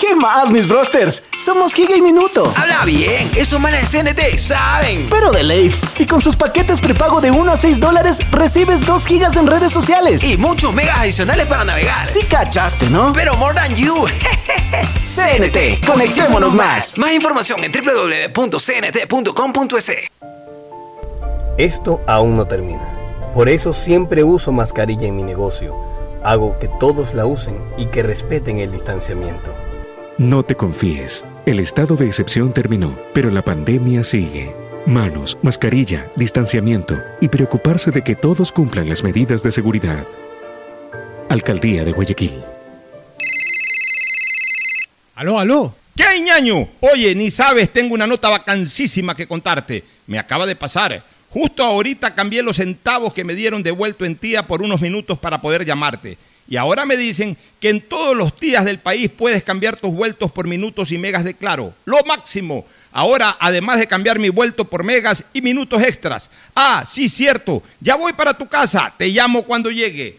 ¿Qué más, mis brosters? Somos Giga y Minuto. Habla bien, esos manes de CNT saben. Pero de Leif. Y con sus paquetes prepago de 1 a 6 dólares, recibes 2 gigas en redes sociales. Y muchos megas adicionales para navegar. Sí cachaste, ¿no? Pero more than you. CNT, conectémonos más. Más información en www.cnt.com.es. Esto aún no termina. Por eso siempre uso mascarilla en mi negocio. Hago que todos la usen y que respeten el distanciamiento. No te confíes. El estado de excepción terminó, pero la pandemia sigue. Manos, mascarilla, distanciamiento y preocuparse de que todos cumplan las medidas de seguridad. Alcaldía de Guayaquil. Aló, aló. ¿Qué hay, ñaño? Oye, ni sabes, tengo una nota vacancísima que contarte. Me acaba de pasar. Justo ahorita cambié los centavos que me dieron devuelto en tía por unos minutos para poder llamarte. Y ahora me dicen que en todos los días del país puedes cambiar tus vueltos por minutos y megas de claro. Lo máximo. Ahora, además de cambiar mi vuelto por megas y minutos extras. Ah, sí, cierto. Ya voy para tu casa. Te llamo cuando llegue.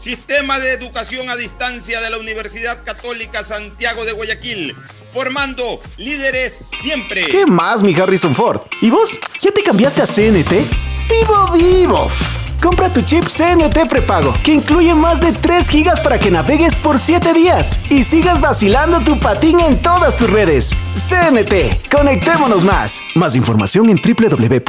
Sistema de Educación a Distancia de la Universidad Católica Santiago de Guayaquil, formando líderes siempre. ¿Qué más, mi Harrison Ford? ¿Y vos? ¿Ya te cambiaste a CNT? ¡Vivo, vivo! Compra tu chip CNT prepago, que incluye más de 3 gigas para que navegues por 7 días y sigas vacilando tu patín en todas tus redes. CNT, conectémonos más. Más información en www.cnt.com.es.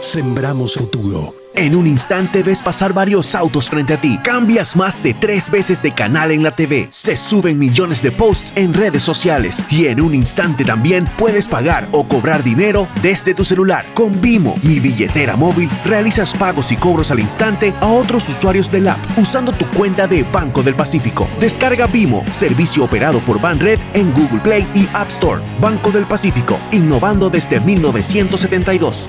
Sembramos futuro. En un instante ves pasar varios autos frente a ti. Cambias más de tres veces de canal en la TV. Se suben millones de posts en redes sociales. Y en un instante también puedes pagar o cobrar dinero desde tu celular. Con Vimo, mi billetera móvil, realizas pagos y cobros al instante a otros usuarios del app usando tu cuenta de Banco del Pacífico. Descarga Vimo, servicio operado por Banred en Google Play y App Store. Banco del Pacífico, innovando desde 1972.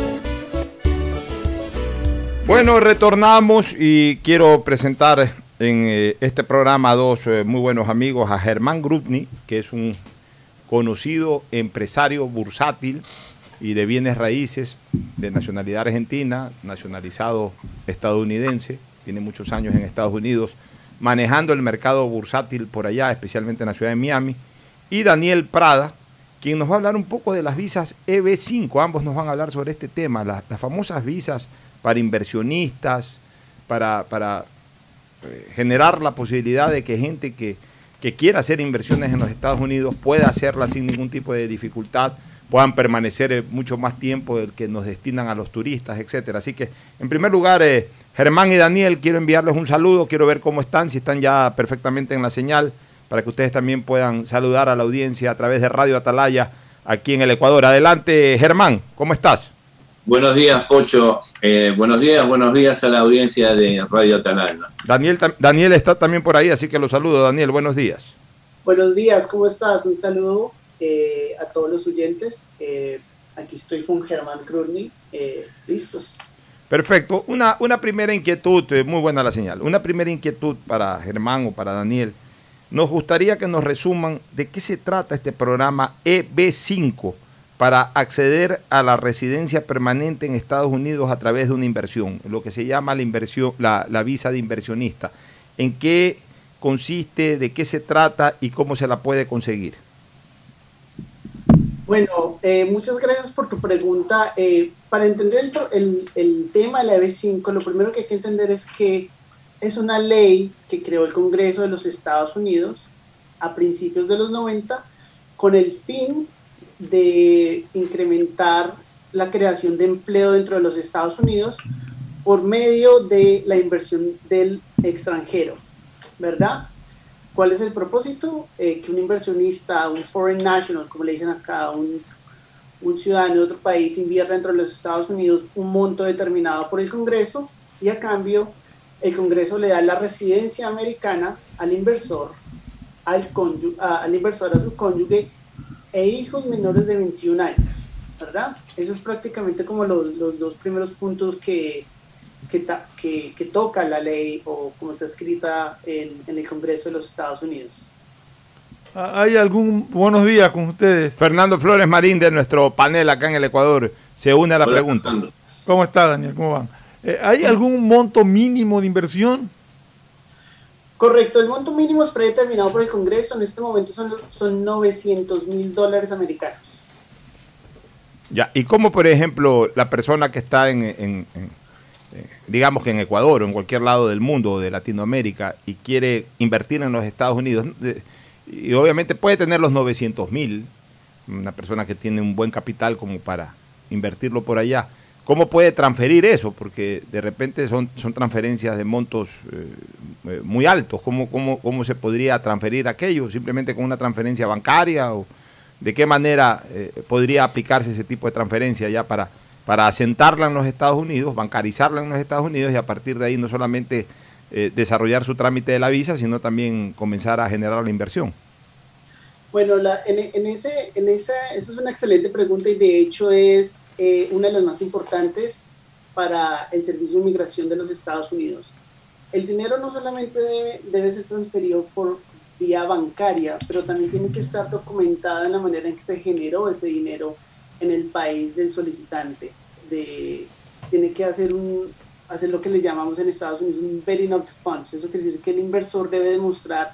Bueno, retornamos y quiero presentar en eh, este programa a dos eh, muy buenos amigos, a Germán Grupni, que es un conocido empresario bursátil y de bienes raíces de nacionalidad argentina, nacionalizado estadounidense, tiene muchos años en Estados Unidos, manejando el mercado bursátil por allá, especialmente en la ciudad de Miami, y Daniel Prada, quien nos va a hablar un poco de las visas EB5, ambos nos van a hablar sobre este tema, las, las famosas visas para inversionistas, para, para eh, generar la posibilidad de que gente que, que quiera hacer inversiones en los Estados Unidos pueda hacerlas sin ningún tipo de dificultad, puedan permanecer eh, mucho más tiempo del que nos destinan a los turistas, etcétera. Así que, en primer lugar, eh, Germán y Daniel, quiero enviarles un saludo, quiero ver cómo están, si están ya perfectamente en la señal, para que ustedes también puedan saludar a la audiencia a través de Radio Atalaya aquí en el Ecuador. Adelante, Germán, ¿cómo estás? Buenos días, Pocho. Eh, buenos días, buenos días a la audiencia de Radio Atalaya. Daniel, Daniel está también por ahí, así que lo saludo. Daniel, buenos días. Buenos días, ¿cómo estás? Un saludo eh, a todos los oyentes. Eh, aquí estoy con Germán Krudny. listos. Perfecto. Una, una primera inquietud, muy buena la señal. Una primera inquietud para Germán o para Daniel. Nos gustaría que nos resuman de qué se trata este programa EB5 para acceder a la residencia permanente en Estados Unidos a través de una inversión, lo que se llama la, inversión, la, visa de inversionista. ¿En qué consiste, de qué se trata y cómo se la puede conseguir? Bueno, eh, muchas gracias por tu pregunta. Eh, para entender el, tema de la EB5, lo primero que hay que entender es que es una ley que creó el Congreso de los Estados Unidos a principios de los 90 con el fin de incrementar la creación de empleo dentro de los Estados Unidos por medio de la inversión del extranjero, ¿verdad? ¿Cuál es el propósito? Eh, que un inversionista, un foreign national, como le dicen acá, un, un ciudadano de otro país invierta dentro de los Estados Unidos un monto determinado por el Congreso y a cambio el Congreso le da la residencia americana al inversor, al, al inversor, a su cónyuge e hijos menores de 21 años, ¿verdad? Eso es prácticamente como los, los dos primeros puntos que, que, que, que, toca la ley o como está escrita en, en, el Congreso de los Estados Unidos. Ah, ¿Hay algún buenos días con ustedes? Fernando Flores Marín de nuestro panel acá en el Ecuador se une a la Hola, pregunta. Fernando. ¿Cómo está Daniel? ¿Cómo van? Eh, ¿Hay algún monto mínimo de inversión? Correcto, el monto mínimo es predeterminado por el Congreso, en este momento son, son 900 mil dólares americanos. Ya, y cómo, por ejemplo, la persona que está en, en- eh, digamos que en Ecuador o en cualquier lado del mundo de Latinoamérica y quiere invertir en los Estados Unidos, eh, y obviamente puede tener los 900 mil, una persona que tiene un buen capital como para invertirlo por allá, ¿cómo puede transferir eso? Porque de repente son, son transferencias de montos eh, eh, muy altos, ¿Cómo, cómo, ¿cómo se podría transferir aquello? ¿Simplemente con una transferencia bancaria? o ¿De qué manera eh, podría aplicarse ese tipo de transferencia ya para, para asentarla en los Estados Unidos, bancarizarla en los Estados Unidos y a partir de ahí no solamente desarrollar su trámite de la visa, sino también comenzar a generar la inversión? Bueno, la- en, en ese, en esa, esa es una excelente pregunta y de hecho es eh, una de las más importantes para el Servicio de Inmigración de los Estados Unidos. El dinero no solamente debe, debe ser transferido por vía bancaria, pero también tiene que estar documentado en la manera en que se generó ese dinero en el país del solicitante. De, tiene que hacer, un, hacer lo que le llamamos en Estados Unidos un betting of funds. Eso quiere decir que el inversor debe demostrar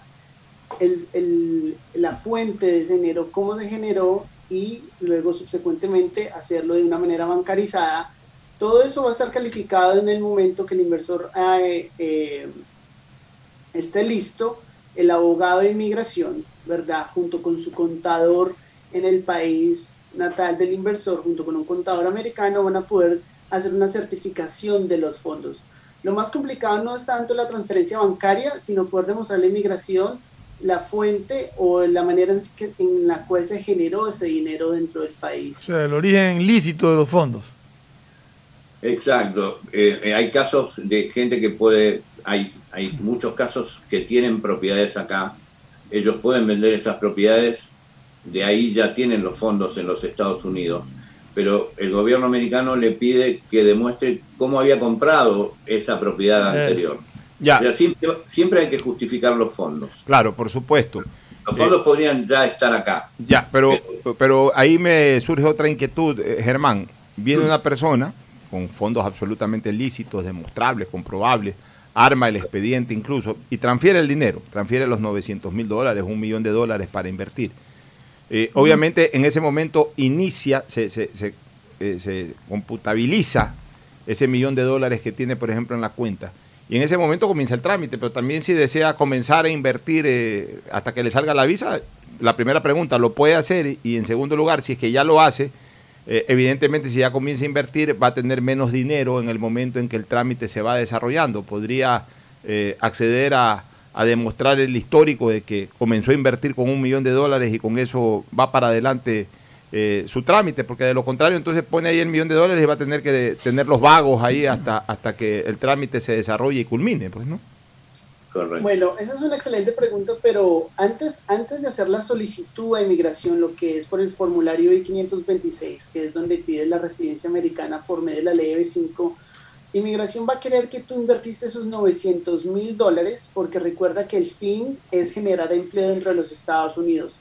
el, el- la fuente de ese dinero, cómo se generó y luego subsecuentemente hacerlo de una manera bancarizada. Todo eso va a estar calificado en el momento que el inversor eh, eh, esté listo, el abogado de inmigración, ¿verdad? Junto con su contador en el país natal del inversor, junto con un contador americano, van a poder hacer una certificación de los fondos. Lo más complicado no es tanto la transferencia bancaria, sino poder demostrar la inmigración, la fuente o la manera en, que- en la cual se generó ese dinero dentro del país. O sea, el origen lícito de los fondos. Exacto. Eh, eh, hay casos de gente que puede, hay, hay muchos casos que tienen propiedades acá. Ellos pueden vender esas propiedades, de ahí ya tienen los fondos en los Estados Unidos. Pero el gobierno americano le pide que demuestre cómo había comprado esa propiedad Eh, anterior. Ya. Siempre, siempre hay que justificar los fondos. Claro, por supuesto. Los fondos podrían ya estar acá. Ya, pero, pero ahí me surge otra inquietud, eh, Germán. Viene una persona con fondos absolutamente lícitos, demostrables, comprobables, arma el expediente incluso, y transfiere el dinero, transfiere los 900 mil dólares, un millón de dólares para invertir. Eh, obviamente en ese momento inicia, se, se, se, eh, se computabiliza ese millón de dólares que tiene, por ejemplo, en la cuenta. Y en ese momento comienza el trámite, pero también si desea comenzar a invertir eh, hasta que le salga la visa, la primera pregunta, ¿lo puede hacer? Y en segundo lugar, si es que ya lo hace, eh, evidentemente si ya comienza a invertir va a tener menos dinero en el momento en que el trámite se va desarrollando. Podría eh, acceder a, a demostrar el histórico de que comenzó a invertir con un millón de dólares y con eso va para adelante eh, su trámite, porque de lo contrario entonces pone ahí el millón de dólares y va a tener que de- tener los vagos ahí hasta, hasta que el trámite se desarrolle y culmine, pues, ¿no? Correcto. Bueno, esa es una excelente pregunta, pero antes, antes de hacer la solicitud a inmigración, lo que es por el formulario I-526, que es donde pide la residencia americana por medio de la ley B5, inmigración va a querer que tú invertiste esos 900 mil dólares, porque recuerda que el fin es generar empleo dentro de los Estados Unidos.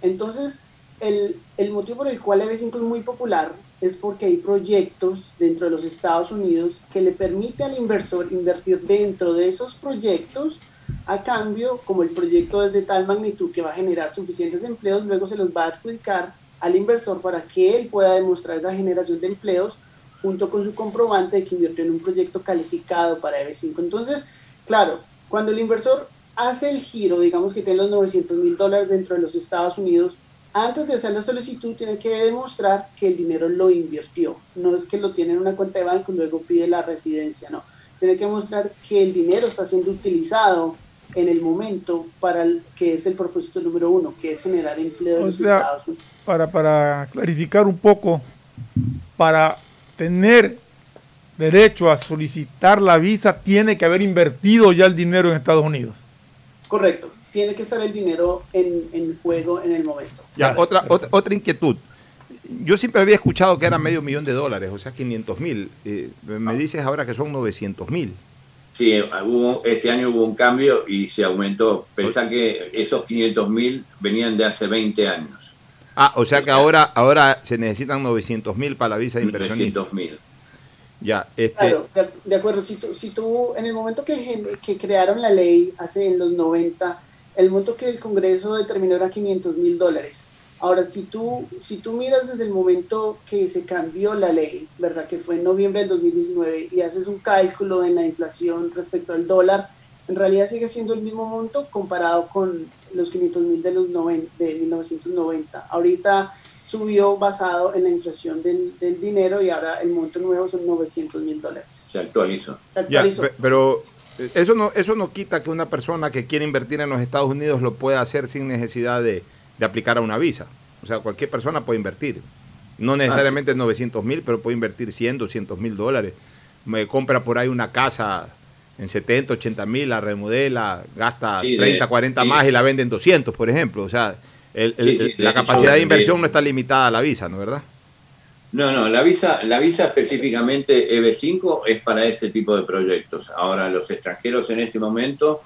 Entonces, el, motivo por el cual el B5 es muy popular es porque hay proyectos dentro de los Estados Unidos que le permite al inversor invertir dentro de esos proyectos a cambio, como el proyecto es de tal magnitud que va a generar suficientes empleos, luego se los va a adjudicar al inversor para que él pueda demostrar esa generación de empleos junto con su comprobante de que invirtió en un proyecto calificado para EB5. Entonces, claro, cuando el inversor hace el giro, digamos que tiene los 900 mil dólares dentro de los Estados Unidos, antes de hacer la solicitud tiene que demostrar que el dinero lo invirtió. No es que lo tiene en una cuenta de banco y luego pide la residencia, no. Tiene que mostrar que el dinero está siendo utilizado en el momento para el que es el propósito número uno, que es generar empleo en los sea, Estados Unidos. para, para clarificar un poco, para tener derecho a solicitar la visa, tiene que haber invertido ya el dinero en Estados Unidos. Correcto. Tiene que estar el dinero en, en juego en el momento. Ya, otra, otra, otra inquietud. Yo siempre había escuchado que era medio millón de dólares, o sea, 500 mil. Eh, me dices ahora que son 900 mil. Sí, hubo- este año hubo un cambio y se aumentó. Pensá que esos 500 mil venían de hace 20 años. Ah, o sea que ahora, ahora se necesitan 900 mil para la visa de inversionista. 900 mil. Ya, este, Claro, de, acuerdo. Si tú, si tú, en el momento que, que crearon la ley, hace en los 90, el monto que el Congreso determinó era 500 mil dólares. Ahora, si tú, si tú miras desde el momento que se cambió la ley, ¿verdad? Que fue en noviembre del 2019, y haces un cálculo en la inflación respecto al dólar, en realidad sigue siendo el mismo monto comparado con los 500 mil de, los noven- de 1990. Ahorita subió basado en la inflación del, del dinero y ahora el monto nuevo son 900 mil dólares. Se actualizó. Se Ya, actualizó. pe- pero eso no, eso no quita que una persona que quiere invertir en los Estados Unidos lo pueda hacer sin necesidad de, de aplicar a una visa. O sea, cualquier persona puede invertir. No necesariamente 900 mil, pero puede invertir 100, 200 mil dólares. Me compra por ahí una casa en 70, 80 mil, la remodela, gasta Sí, de- 30, 40 sí. más y la vende en 200, por ejemplo. O sea, el- la capacidad de inversión no está limitada a la visa, ¿no verdad? No, no, la visa, la visa específicamente EB5 es para ese tipo de proyectos. Ahora los extranjeros en este momento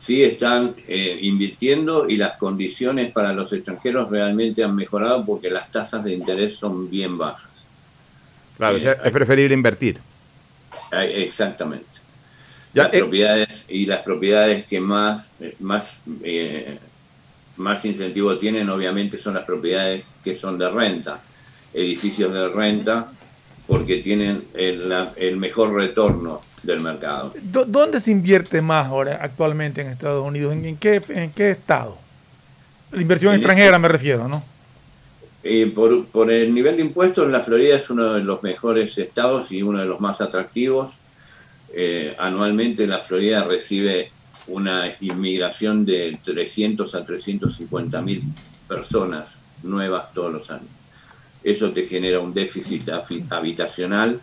sí están eh, invirtiendo y las condiciones para los extranjeros realmente han mejorado porque las tasas de interés son bien bajas. Claro, o sea, es preferible invertir. Eh, Exactamente. Ya, las eh, propiedades y las propiedades que más, eh, más, eh, más incentivo tienen obviamente son las propiedades que son de renta, edificios de renta, porque tienen el, la- el mejor retorno del mercado. ¿Dó- ¿Dónde se invierte más ahora actualmente en Estados Unidos? ¿En, en qué, en qué estado? La inversión En extranjera me refiero, ¿no? Eh, por, por el nivel de impuestos, la Florida es uno de los mejores estados y uno de los más atractivos. Eh, anualmente la Florida recibe una inmigración de 300 a 350 mil personas nuevas todos los años. Eso te genera un déficit habi- habitacional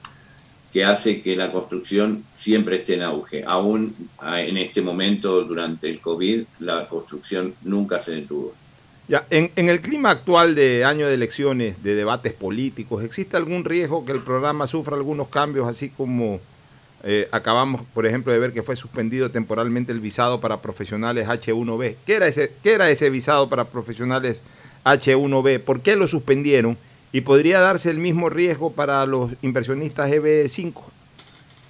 que hace que la construcción siempre esté en auge. Aún en este momento, durante el COVID, la construcción nunca se detuvo. Ya, en, en el clima actual de año de elecciones, de debates políticos, ¿existe algún riesgo que el programa sufra algunos cambios, así como eh, acabamos, por ejemplo, de ver que fue suspendido temporalmente el visado para profesionales H1B? ¿Qué era ese, qué era ese visado para profesionales H1B? ¿Por qué lo suspendieron? ¿Y podría darse el mismo riesgo para los inversionistas EB5?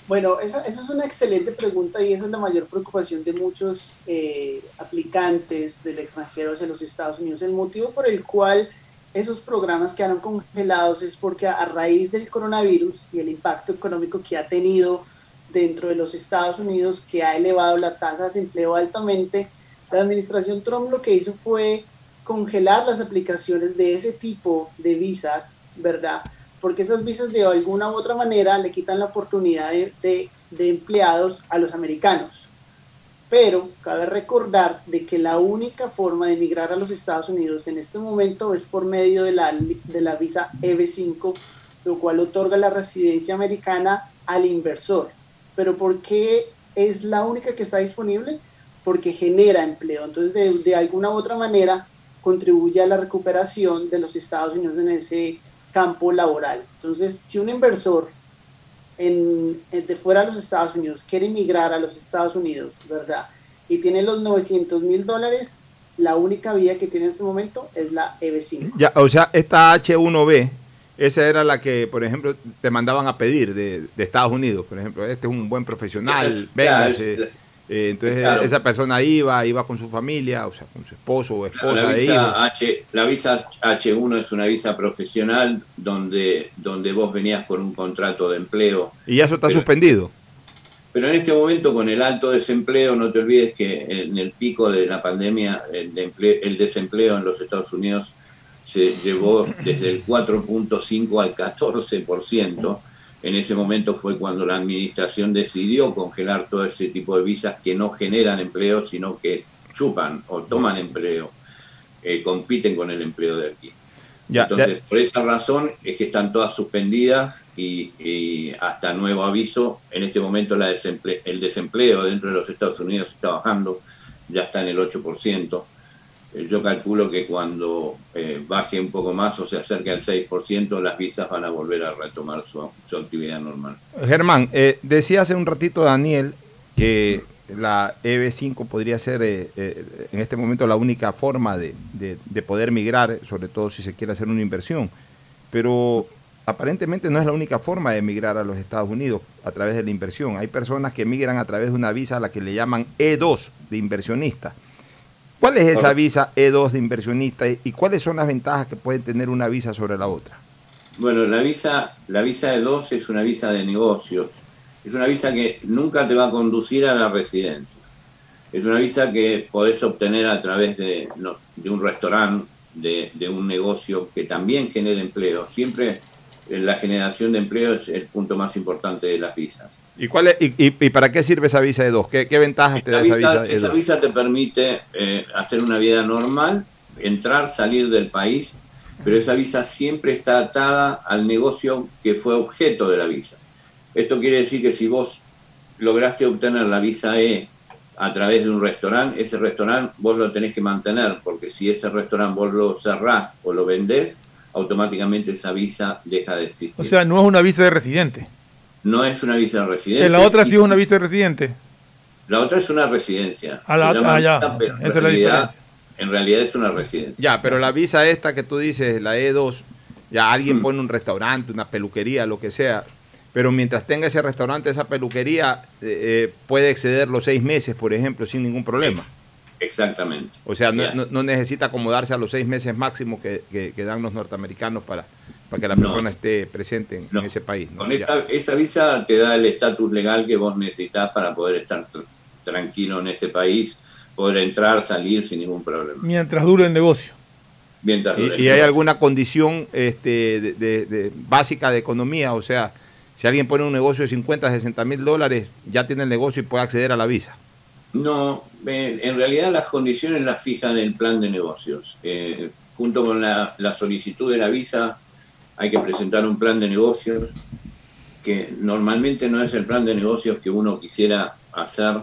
Bueno, esa, esa es una excelente pregunta y esa es la mayor preocupación de muchos eh, aplicantes del extranjero hacia los Estados Unidos. El motivo por el cual esos programas quedaron congelados es porque a, a raíz del coronavirus y el impacto económico que ha tenido dentro de los Estados Unidos, que ha elevado la tasa de desempleo altamente, la administración Trump lo que hizo fue congelar las aplicaciones de ese tipo de visas, ¿verdad? Porque esas visas de alguna u otra manera le quitan la oportunidad de, de- empleados a los americanos. Pero cabe recordar de que la única forma de emigrar a los Estados Unidos en este momento es por medio de la, de la visa EB5, lo cual otorga la residencia americana al inversor. Pero ¿por qué es la única que está disponible? Porque genera empleo. Entonces, de, de alguna u otra manera, contribuye a la recuperación de los Estados Unidos en ese campo laboral. Entonces, si un inversor en, en- de fuera de los Estados Unidos quiere emigrar a los Estados Unidos, ¿verdad? Y tiene los 900 mil dólares, la única vía que tiene en este momento es la EB5. Ya, o sea, esta H1B, esa era la que, por ejemplo, te mandaban a pedir de, de Estados Unidos. Por ejemplo, este es un buen profesional, véngase. Eh, entonces Claro. esa persona iba, iba con su familia, o sea, con su esposo o esposa la, visa H, la visa H1 es una visa profesional donde, donde vos venías por un contrato de empleo. Y ya eso está Pero- suspendido. Pero en este momento, con el alto desempleo, no te olvides que en el pico de la pandemia, el, de el desempleo en los Estados Unidos se llevó desde el 4.5 al 14%. En ese momento fue cuando la administración decidió congelar todo ese tipo de visas que no generan empleo, sino que chupan o toman empleo, eh, compiten con el empleo de aquí. Ya, Entonces, ya. por esa razón es que están todas suspendidas y, y hasta nuevo aviso, en este momento la desemple- el desempleo dentro de los Estados Unidos está bajando, ya está en el 8%. Eh, Yo calculo que cuando eh, baje un poco más o se acerque al 6%, las visas van a volver a retomar su, su actividad normal. Germán, eh, decía hace un ratito Daniel que la EB5 podría ser eh, eh, en este momento la única forma de, de- de poder migrar, sobre todo si se quiere hacer una inversión. Pero aparentemente no es la única forma de emigrar a los Estados Unidos a través de la inversión. Hay personas que emigran a través de una visa a la que le llaman E2 de inversionista. ¿Cuál es esa visa E2 de inversionista y- cuáles son las ventajas que puede tener una visa sobre la otra? Bueno, la visa, la visa de dos es una visa de negocios. Es una visa que nunca te va a conducir a la residencia. Es una visa que podés obtener a través de, no, de un restaurante, de, de un negocio que también genera empleo. Siempre eh, la generación de empleo es el punto más importante de las visas. ¿Y, cuál es- y, y- y para qué sirve esa visa E2? ¿Qué, qué ventajas te da esa visa esa E2? visa te permite eh, hacer una vida normal, entrar, salir del país, pero esa visa siempre está atada al negocio que fue objeto de la visa. Esto quiere decir que si vos lograste obtener la visa E a través de un restaurante, ese restaurante vos lo tenés que mantener, porque si ese restaurante vos lo cerrás o lo vendés, automáticamente esa visa deja de existir. O sea, no es una visa de residente. No es una visa de residente. En la otra sí es una visa de residente. La otra es una residencia. Ah, la- ah, ya. visa, Esa es en la realidad- diferencia. En realidad es una residencia. Ya, pero la visa esta que tú dices, la E2, ya alguien Mm. pone un restaurante, una peluquería, lo que sea, pero mientras tenga ese restaurante, esa peluquería, eh, eh, puede exceder los seis meses, por ejemplo, sin ningún problema. Exactamente. O sea, no, no- no necesita acomodarse a los seis meses máximos que, que- que dan los norteamericanos para, para que la No. persona esté presente en, en ese país. ¿no? Con esta, esa visa te da el estatus legal que vos necesitas para poder estar tr- tranquilo en este país, poder entrar, salir sin ningún problema. Mientras dure el negocio. Mientras dure ¿Y, hay negocio. alguna condición este, de, de- de- básica de economía? O sea, si alguien pone un negocio de 50, 60 mil dólares, ya tiene el negocio y puede acceder a la visa. No, en realidad las condiciones las fijan el plan de negocios. Eh, junto con la, la solicitud de la visa hay que presentar un plan de negocios que normalmente no es el plan de negocios que uno quisiera hacer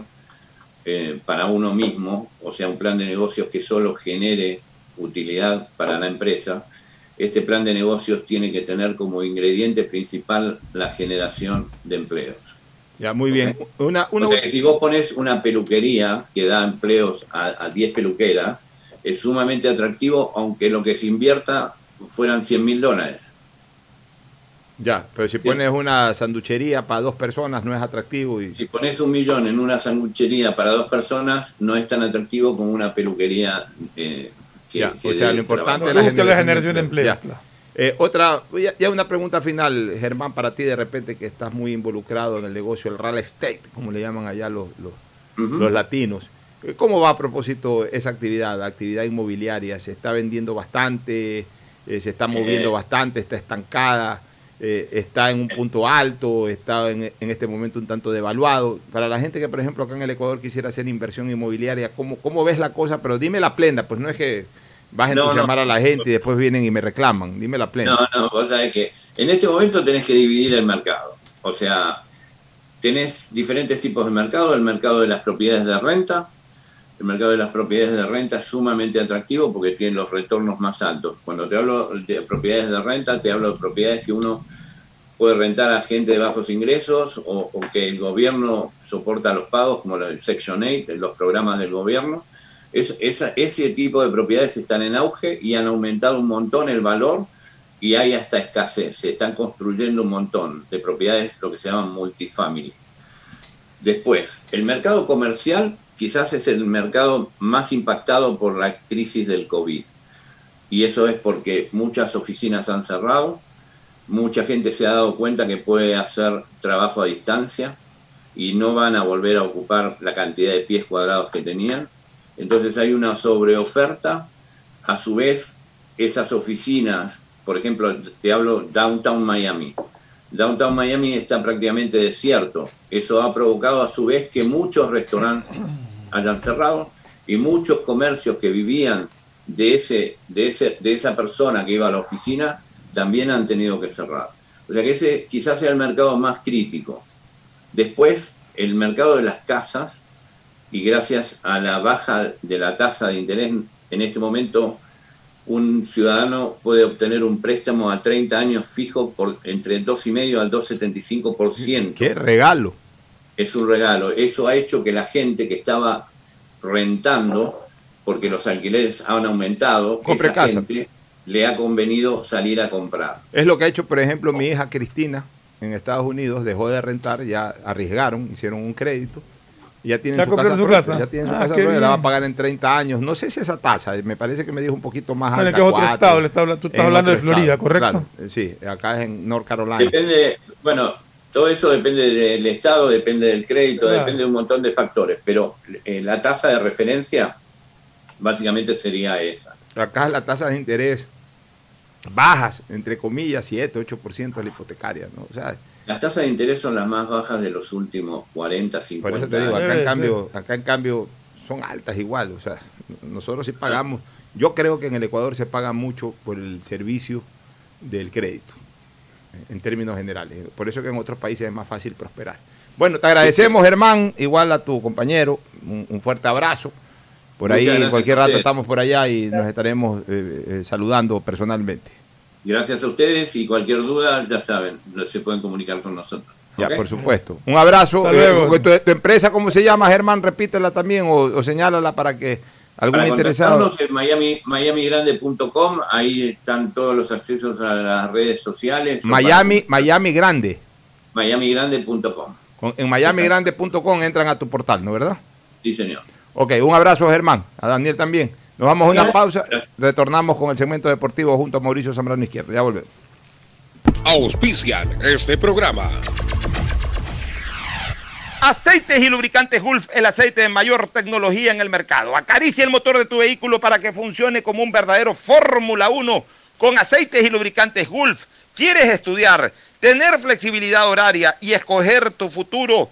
eh, para uno mismo, o sea, un plan de negocios que solo genere utilidad para la empresa. Este plan de negocios tiene que tener como ingrediente principal la generación de empleos. Ya, muy bien. Una, una- O sea, que si vos pones una peluquería que da empleos a, a 10 peluqueras, es sumamente atractivo, aunque lo que se invierta fueran 100 mil dólares. ya, pero si pones una sanduchería para dos personas no es atractivo. Y, Si pones un millón en una sanguchería para dos personas, no es tan atractivo como una peluquería eh, que, ya, que o sea, lo importante es la generación, de empleo, Ya. Eh, otra, ya, ya una pregunta final, Germán, para ti de repente que estás muy involucrado en el negocio del real estate, como le llaman allá los, los, latinos. Eh, ¿Cómo va a propósito esa actividad, la actividad inmobiliaria? ¿Se está vendiendo bastante? Eh, ¿Se está moviendo Eh. bastante? ¿Está estancada? Eh, ¿Está en un punto alto? ¿Está en, en este momento un tanto devaluado? Para la gente que, por ejemplo, acá en el Ecuador quisiera hacer inversión inmobiliaria, ¿cómo, cómo ves la cosa? Pero dime la plena, pues no es que vas a No, entusiasmar no. a la gente y después vienen y me reclaman. Dime la plena. No, no, vos sabés que en este momento tenés que dividir el mercado. O sea, tenés diferentes tipos de mercado. El mercado de las propiedades de renta. El mercado de las propiedades de renta es sumamente atractivo porque tiene los retornos más altos. Cuando te hablo de propiedades de renta, te hablo de propiedades que uno puede rentar a gente de bajos ingresos o, o que el gobierno soporta los pagos, como el Section 8, los programas del gobierno. Ese tipo de propiedades están en auge y han aumentado un montón el valor y hay hasta escasez. Se están construyendo un montón de propiedades, lo que se llaman multifamily. Después, el mercado comercial quizás es el mercado más impactado por la crisis del COVID. Y eso es porque muchas oficinas han cerrado, mucha gente se ha dado cuenta que puede hacer trabajo a distancia y no van a volver a ocupar la cantidad de pies cuadrados que tenían. Entonces hay una sobreoferta. A su vez, esas oficinas, por ejemplo, te hablo Downtown Miami. Downtown Miami está prácticamente desierto. Eso ha provocado a su vez que muchos restaurantes hayan cerrado y muchos comercios que vivían de, ese, de, ese, de esa persona que iba a la oficina también han tenido que cerrar. O sea que ese quizás sea el mercado más crítico. Después, el mercado de las casas, y gracias a la baja de la tasa de interés, en este momento un ciudadano puede obtener un préstamo a 30 años fijo por entre el 2,5 al 2,75%. ¡Qué regalo! Es un regalo. Eso ha hecho que la gente que estaba rentando, porque los alquileres han aumentado, Compre esa casa. gente le ha convenido salir a comprar. Es lo que ha hecho, por ejemplo, mi hija Cristina en Estados Unidos, dejó de rentar, ya arriesgaron, hicieron un crédito. Ya tienen ¿Ya su casa, su propia, casa? Ya tienen su Ah, casa propia, la va a pagar en 30 años. No sé si esa tasa, me parece que me dijo un poquito más Bueno, alta. que es otro cuatro. estado, le está tú estás hablando de Florida, estado, ¿correcto? claro, eh, sí, acá es en North Carolina. Depende, bueno, todo eso depende del Estado, depende del crédito, Claro. depende de un montón de factores, pero eh, la tasa de referencia básicamente sería esa. Acá la tasa de interés bajas, entre comillas, 7, 8% de la hipotecaria, ¿no? O sea, Las tasas de interés son las más bajas de los últimos 40, 50 por eso te digo, acá en cambio, acá en cambio son altas igual, o sea, nosotros sí pagamos, yo creo que en el Ecuador se paga mucho por el servicio del crédito, en términos generales, por eso que en otros países es más fácil prosperar. Bueno, te agradecemos, Germán, igual a tu compañero, un, un fuerte abrazo. Por Muchas ahí, cualquier rato estamos por allá y nos estaremos eh, eh, saludando personalmente. Gracias a ustedes y cualquier duda, ya saben, se pueden comunicar con nosotros. Ya, por supuesto. Un abrazo. Eh, tu, tu empresa cómo se llama, Germán? Repítela también o, o señálala para que algún Para interesado. en Miami, miamigrande.com, ahí están todos los accesos a las redes sociales. Miami, Miami Grande. Miamigrande.com. Con- En miamigrande.com entran a tu portal, ¿no verdad? Sí, señor. Ok, un abrazo, Germán. A Daniel también. Nos vamos a una Gracias. pausa. Retornamos con el segmento deportivo junto a Mauricio Zambrano Izquierdo. Ya volvemos. Auspician este programa. Aceites y lubricantes Gulf, el aceite de mayor tecnología en el mercado. Acaricia el motor de tu vehículo para que funcione como un verdadero Fórmula 1 con aceites y lubricantes Gulf. ¿Quieres estudiar, tener flexibilidad horaria y escoger tu futuro?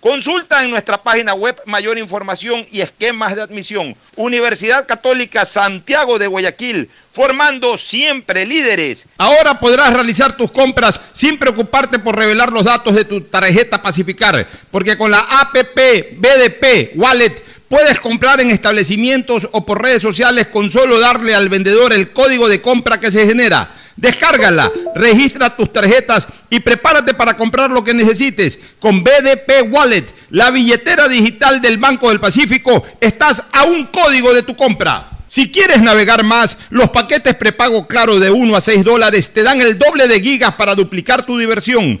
Consulta en nuestra página web mayor información y esquemas de admisión. Universidad Católica Santiago de Guayaquil, formando siempre líderes. Ahora podrás realizar tus compras sin preocuparte por revelar los datos de tu tarjeta Pacificar, porque con la APP BDP Wallet puedes comprar en establecimientos o por redes sociales con solo darle al vendedor el código de compra que se genera. Descárgala, registra tus tarjetas y prepárate para comprar lo que necesites. Con BDP Wallet, la billetera digital del Banco del Pacífico, estás a un código de tu compra. Si quieres navegar más, los paquetes prepago Claro de 1 a 6 dólares te dan el doble de gigas para duplicar tu diversión.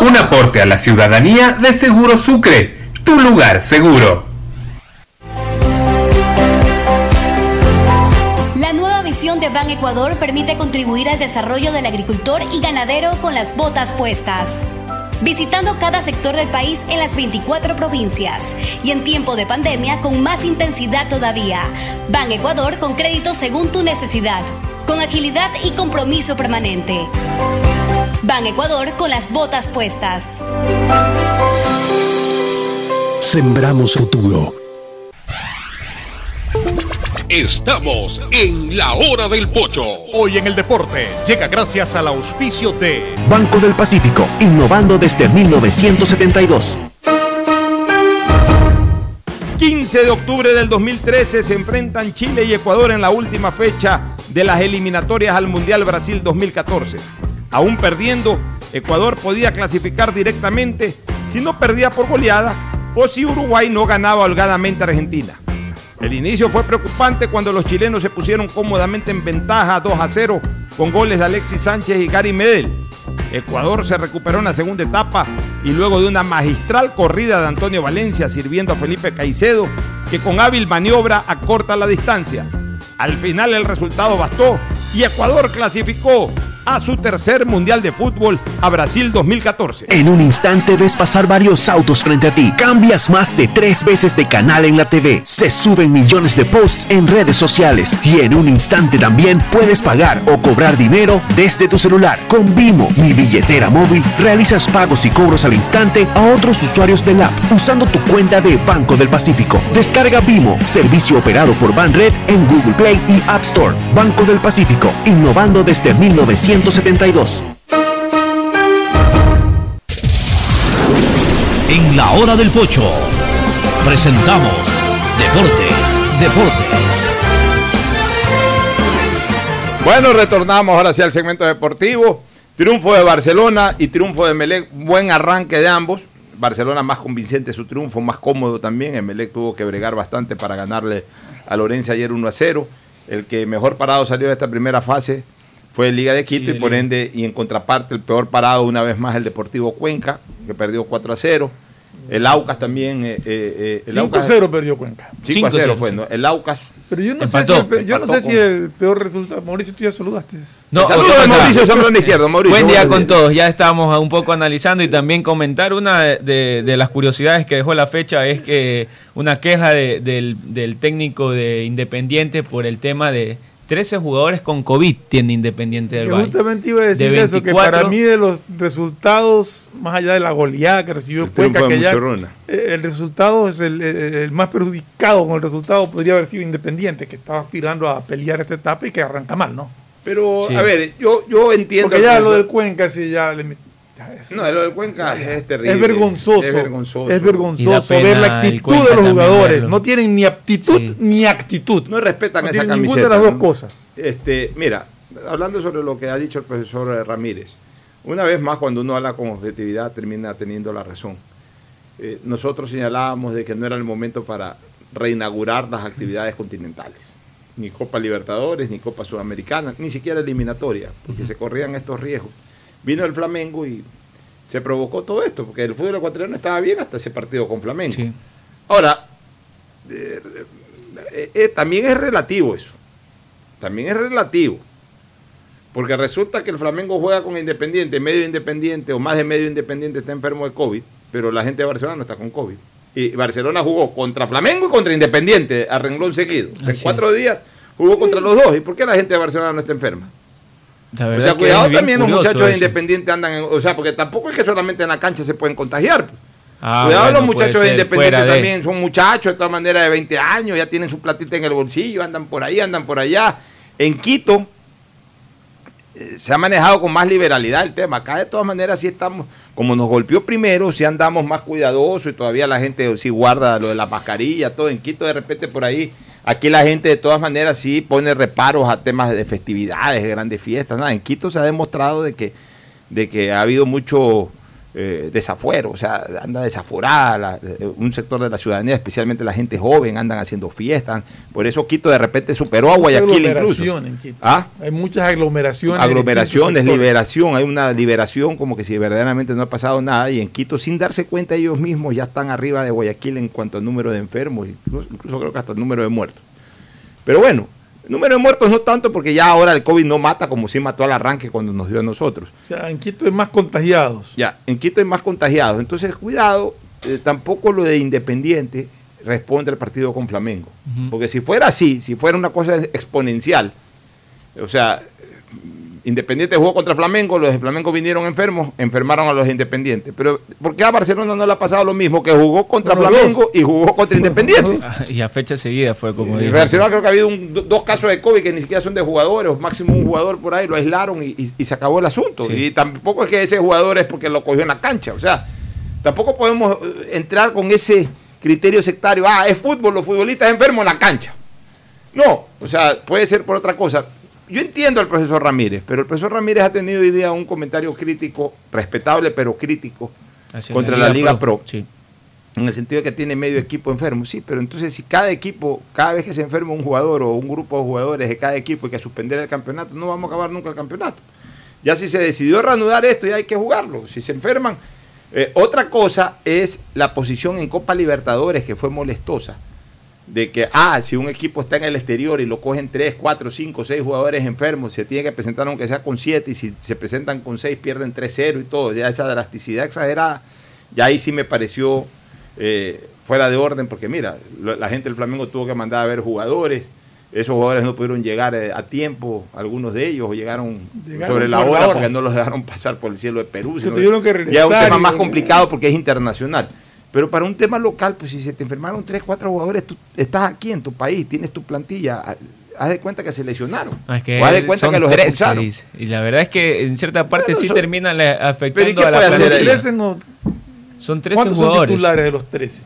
Un aporte a la ciudadanía de Seguro Sucre, tu lugar seguro. La nueva visión de Ban Ecuador permite contribuir al desarrollo del agricultor y ganadero con las botas puestas. Visitando cada sector del país en las 24 provincias y en tiempo de pandemia con más intensidad todavía. Ban Ecuador con crédito según tu necesidad, con agilidad y compromiso permanente. Ban Ecuador con las botas puestas. Sembramos futuro. Estamos en la hora del pocho. Hoy en el deporte llega gracias al auspicio de Banco del Pacífico, innovando desde 1972. 15 de octubre del 2013 se enfrentan Chile y Ecuador en la última fecha de las eliminatorias al Mundial Brasil 2014. Aún perdiendo, Ecuador podía clasificar directamente si no perdía por goleada o si Uruguay no ganaba holgadamente a Argentina. El inicio fue preocupante cuando los chilenos se pusieron cómodamente en ventaja 2 a 0 con goles de Alexis Sánchez y Gary Medel. Ecuador se recuperó en la segunda etapa y luego de una magistral corrida de Antonio Valencia sirviendo a Felipe Caicedo, que con hábil maniobra acorta la distancia. Al final el resultado bastó y Ecuador clasificó a su tercer Mundial de Fútbol a Brasil 2014. En un instante ves pasar varios autos frente a ti. Cambias más de tres veces de canal en la TV. Se suben millones de posts en redes sociales. Y en un instante también puedes pagar o cobrar dinero desde tu celular. Con Vimo, mi billetera móvil, realizas pagos y cobros al instante a otros usuarios del app usando tu cuenta de Banco del Pacífico. Descarga Vimo, servicio operado por Banred en Google Play y App Store. Banco del Pacífico, innovando desde 1972. En la hora del pocho presentamos Deportes, Deportes. Bueno, retornamos ahora hacia el segmento deportivo. Triunfo de Barcelona y triunfo de Melec. Buen arranque de ambos. Barcelona más convincente su triunfo, más cómodo también. Emelec tuvo que bregar bastante para ganarle a Lorenzo ayer 1 a 0. El que mejor parado salió de esta primera fase fue el Liga de Quito Sí, y por ende, y en contraparte, el peor parado una vez más el Deportivo Cuenca, que perdió 4 a 0. El Aucas también. eh, eh, eh, el 5 a Aucas- 0 perdió Cuenca. 5 a 0 fue, ¿no? El Aucas. Pero yo no sé, si el, yo no sé si el peor resultado. Mauricio, tú ya saludaste. No, Saludos ¿cómo de? Mauricio Zambrano Izquierdo. Mauricio, Buen día con todos. Ya estamos un poco analizando y también comentar una de, de- de las curiosidades que dejó la fecha es que una queja de- del, del técnico de Independiente por el tema de 13 jugadores con COVID tiene Independiente del Que Valle. justamente iba a De decir eso, que 24, para mí de los resultados, más allá de la goleada que recibió El triunfo Cuenca, que ya, eh, el resultado es el, el- el más perjudicado con el resultado, podría haber sido Independiente, que estaba aspirando a pelear esta etapa y que arranca mal, ¿no? Pero, Sí. a ver, yo, yo entiendo. Porque ya lo del Cuenca, sí, ya le No, lo del Cuenca es terrible. Es vergonzoso. Es vergonzoso. Es vergonzoso pena ver la actitud de los jugadores. verlo. No tienen ni aptitud ni actitud. No respetan No esa tienen camiseta. ninguna de las dos cosas. Este, mira, hablando sobre lo que ha dicho el profesor eh, Ramírez, una vez más cuando uno habla con objetividad termina teniendo la razón. Eh, nosotros señalábamos de que no era el momento para reinaugurar las actividades continentales. Ni Copa Libertadores, ni Copa Sudamericana, ni siquiera eliminatoria, porque se corrían estos riesgos. Vino el Flamengo y se provocó todo esto, porque el fútbol ecuatoriano estaba bien hasta ese partido con Flamengo. Ahora, eh, eh, eh, también es relativo eso. También es relativo. Porque resulta que el Flamengo juega con Independiente, medio Independiente o más de medio Independiente está enfermo de COVID, pero la gente de Barcelona no está con COVID. Y Barcelona jugó contra Flamengo y contra Independiente a renglón seguido. O sea, en cuatro días jugó contra los dos. ¿Y por qué la gente de Barcelona no está enferma? O sea, cuidado también los muchachos de eso. Independiente andan en, O sea, porque tampoco es que solamente en la cancha se pueden contagiar. Ah, Cuidado, bueno, los muchachos puede de ser Independiente fuera de- también son muchachos de todas maneras de 20 años, ya tienen su platita en el bolsillo, andan por ahí, andan por allá. En Quito eh, se ha manejado con más liberalidad el tema. Acá de todas maneras sí estamos, como nos golpeó primero, sí andamos más cuidadosos y todavía la gente sí guarda lo de la mascarilla, todo. En Quito de repente por ahí, aquí la gente de todas maneras sí pone reparos a temas de festividades, de grandes fiestas. Nada, en Quito se ha demostrado de que, de que ha habido mucho eh, desafuero, o sea, anda desaforada la- eh, un sector de la ciudadanía, especialmente la gente joven, andan haciendo fiestas. Por eso Quito de repente superó a Guayaquil incluso. en Quito. ¿Ah? Hay muchas aglomeraciones. aglomeraciones, liberación, hay una liberación como que si verdaderamente no ha pasado nada y en Quito sin darse cuenta ellos mismos ya están arriba de Guayaquil en cuanto al número de enfermos, incluso, incluso creo que hasta el número de muertos. Pero bueno, número de muertos no tanto porque ya ahora el COVID no mata como sí mató al arranque cuando nos dio a nosotros. O sea, en Quito hay más contagiados. Ya, en Quito hay más contagiados. Entonces, cuidado, eh, tampoco lo de Independiente responde al partido con Flamengo. Porque si fuera así, si fuera una cosa exponencial, o sea, Independiente jugó contra Flamengo, los de Flamengo vinieron enfermos, enfermaron a los de Independiente. Pero, ¿por qué a Barcelona no le ha pasado lo mismo? Que jugó contra Flamengo y jugó contra Independiente. Y a fecha seguida fue como En dijo. Barcelona creo que ha habido un- dos casos de COVID que ni siquiera son de jugadores, o máximo un jugador por ahí lo aislaron y, y- y se acabó el asunto. Sí. Y tampoco es que ese jugador es porque lo cogió en la cancha. O sea, tampoco podemos eh, entrar con ese criterio sectario. Ah, es fútbol, los futbolistas enfermos en la cancha. No, o sea, puede ser por otra cosa. Yo entiendo al profesor Ramírez, pero el profesor Ramírez ha tenido hoy día un comentario crítico, respetable pero crítico, contra la Liga Pro. En el sentido de que tiene medio equipo enfermo, sí, pero entonces si cada equipo, cada vez que se enferma un jugador o un grupo de jugadores de cada equipo hay que suspender el campeonato, no vamos a acabar nunca el campeonato. Ya si se decidió reanudar esto, ya hay que jugarlo. Si se enferman. Eh, otra cosa es la posición en Copa Libertadores, que fue molestosa, de que, ah, si un equipo está en el exterior y lo cogen 3, 4, 5, 6 jugadores enfermos, se tiene que presentar aunque sea con 7 y si se presentan con 6 pierden 3-0 y todo, ya esa drasticidad exagerada, ya ahí sí me pareció eh, fuera de orden porque mira, la gente del Flamengo tuvo que mandar a ver jugadores, esos jugadores no pudieron llegar eh, a tiempo, algunos de ellos, o llegaron, Llegaron sobre la hora hora. porque no los dejaron pasar por el cielo de Perú. Sino- tuvieron que ya es un tema más complicado porque es internacional. Pero para un tema local, pues si se te enfermaron tres, cuatro jugadores, tú estás aquí en tu país, tienes tu plantilla, ha- haz de cuenta que se lesionaron. No, es que o haz de cuenta que los 13, expulsaron. dice. Y la verdad es que en cierta parte Bueno, sí son- terminan la- Pero ¿y afectando qué a la hacer plantilla. ahí? 13 no- Son 13 ¿Cuántos son jugadores. titulares de los 13?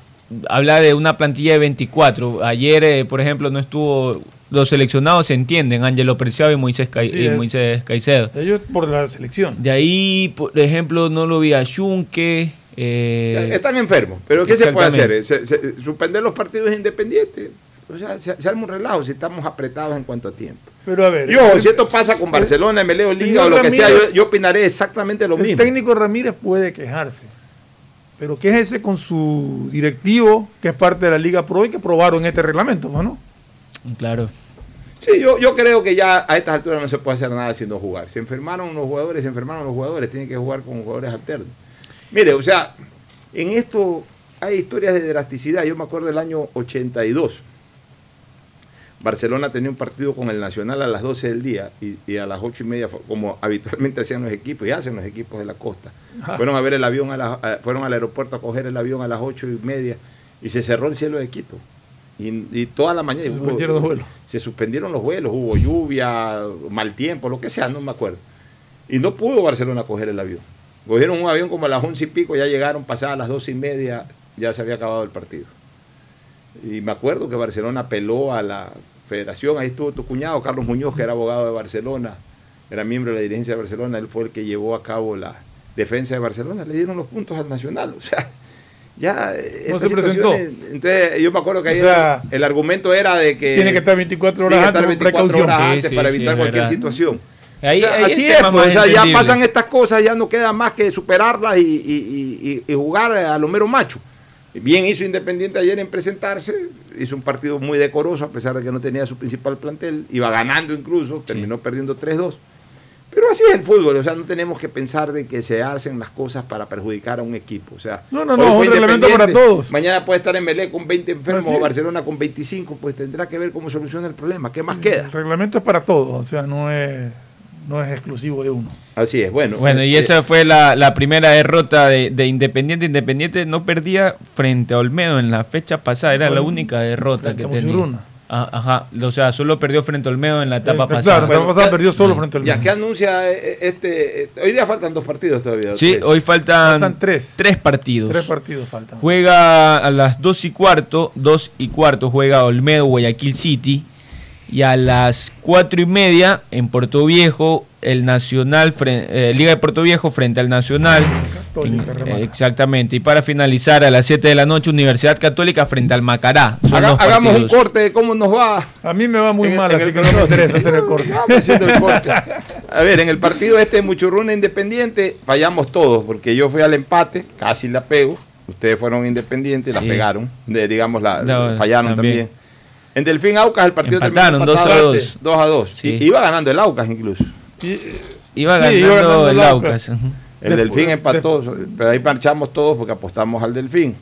Habla de una plantilla de 24. Ayer, eh, por ejemplo, no estuvo. Los seleccionados se entienden, Ángelo Preciado y Moisés, Sí, y. Moisés Caicedo. Ellos por la selección. De ahí, por ejemplo, no lo vi a Junque. Eh, Están enfermos. Pero ¿qué se puede hacer? Se- se- suspender los partidos independientes. O sea, se, se arma un relajo si estamos apretados en cuanto a tiempo. Pero a ver. Y ojo, si esto pasa con Barcelona, MLE o Liga o lo que sea, yo, yo opinaré exactamente lo el mismo. técnico Ramírez puede quejarse. Pero quéjese con su directivo, que es parte de la Liga Pro y que aprobaron este reglamento, pues, ¿no? Claro. Sí, yo, yo creo que ya a estas alturas no se puede hacer nada sino jugar. Se enfermaron los jugadores, se enfermaron los jugadores, tienen que jugar con jugadores alternos. Mire, o sea, en esto hay historias de drasticidad. Yo me acuerdo del año 82. Barcelona tenía un partido con el Nacional a las 12 del día y, y a las 8 y media, como habitualmente hacían los equipos y hacen los equipos de la costa. Fueron a ver el avión, a las- a- fueron al aeropuerto a coger el avión a las 8 y media y se cerró el cielo de Quito. Y, y toda la mañana Se hubo- suspendieron los vuelos. se suspendieron los vuelos, hubo lluvia, mal tiempo, lo que sea, no me acuerdo. Y no pudo Barcelona coger el avión. Cogieron un avión como a las once y pico, ya llegaron pasadas las doce y media, ya se había acabado el partido. Y me acuerdo que Barcelona apeló a la federación, ahí estuvo tu cuñado, Carlos Muñoz, que era abogado de Barcelona, era miembro de la dirigencia de Barcelona, él fue el que llevó a cabo la defensa de Barcelona, le dieron los puntos al Nacional, o sea, ya... eh, No se presentó. Entonces yo me acuerdo que O ahí sea, el, el argumento era de que... Tiene que estar 24 horas tiene que antes estar con 24 horas precaución. antes Sí, para evitar cualquier verdad. situación. Ahí- O sea, ahí así es, pues, o sea, ya pasan estas cosas, ya no queda más que superarlas y, y- y- y jugar a lo mero macho. Bien hizo Independiente ayer en presentarse, hizo un partido muy decoroso a pesar de que no tenía su principal plantel, iba ganando incluso, terminó perdiendo 3-2. Pero así es el fútbol, o sea, no tenemos que pensar de que se hacen las cosas para perjudicar a un equipo. O sea, No, no, no, un reglamento para todos. Mañana puede estar en Melé con 20 enfermos o. Barcelona con 25, pues tendrá que ver cómo soluciona el problema. ¿Qué más queda? El reglamento es para todos, o sea, no es, no es exclusivo de uno. Así es, bueno. Bueno, y eh, esa fue la, la primera derrota de, de Independiente. Independiente no perdía frente a Olmedo en la fecha pasada, era la única derrota frente que a tenía. Ah, Ajá, o sea, solo perdió frente a Olmedo en la etapa Exacto, pasada. claro, la etapa pasada perdió solo frente al Ya, Olmedo. ¿qué anuncia eh, este? eh, Hoy día faltan dos partidos todavía. Sí, tres. hoy faltan, Faltan tres. partidos. Tres partidos faltan. Juega a las 2 y cuarto, 2 y cuarto juega Olmedo Guayaquil City. Y a las 4 y media en Puerto Viejo, el Nacional, eh, Liga de Puerto Viejo frente al Nacional. Católica, En- eh, exactamente. Y para finalizar a las 7 de la noche, Universidad Católica frente al Macará. Son Haga- los hagamos un corte de cómo nos va. A mí me va muy En- mal, en así que no me pronóstico. interesa hacer el corte. Vamos haciendo el corte. A ver, en el partido este de Muchurruna Independiente fallamos todos, porque yo fui al empate, casi la pego. Ustedes fueron independientes, la Sí. pegaron, de- digamos, la, No, fallaron también. también. En Delfín Aucas el partido Empataron, terminó 2 a empatado 2. 2 a 2. Sí. Iba ganando el Aucas incluso. Iba Sí, ganando, iba ganando el Aucas. Aucas. El Después- Delfín empató, pero ahí marchamos todos porque apostamos al Delfín.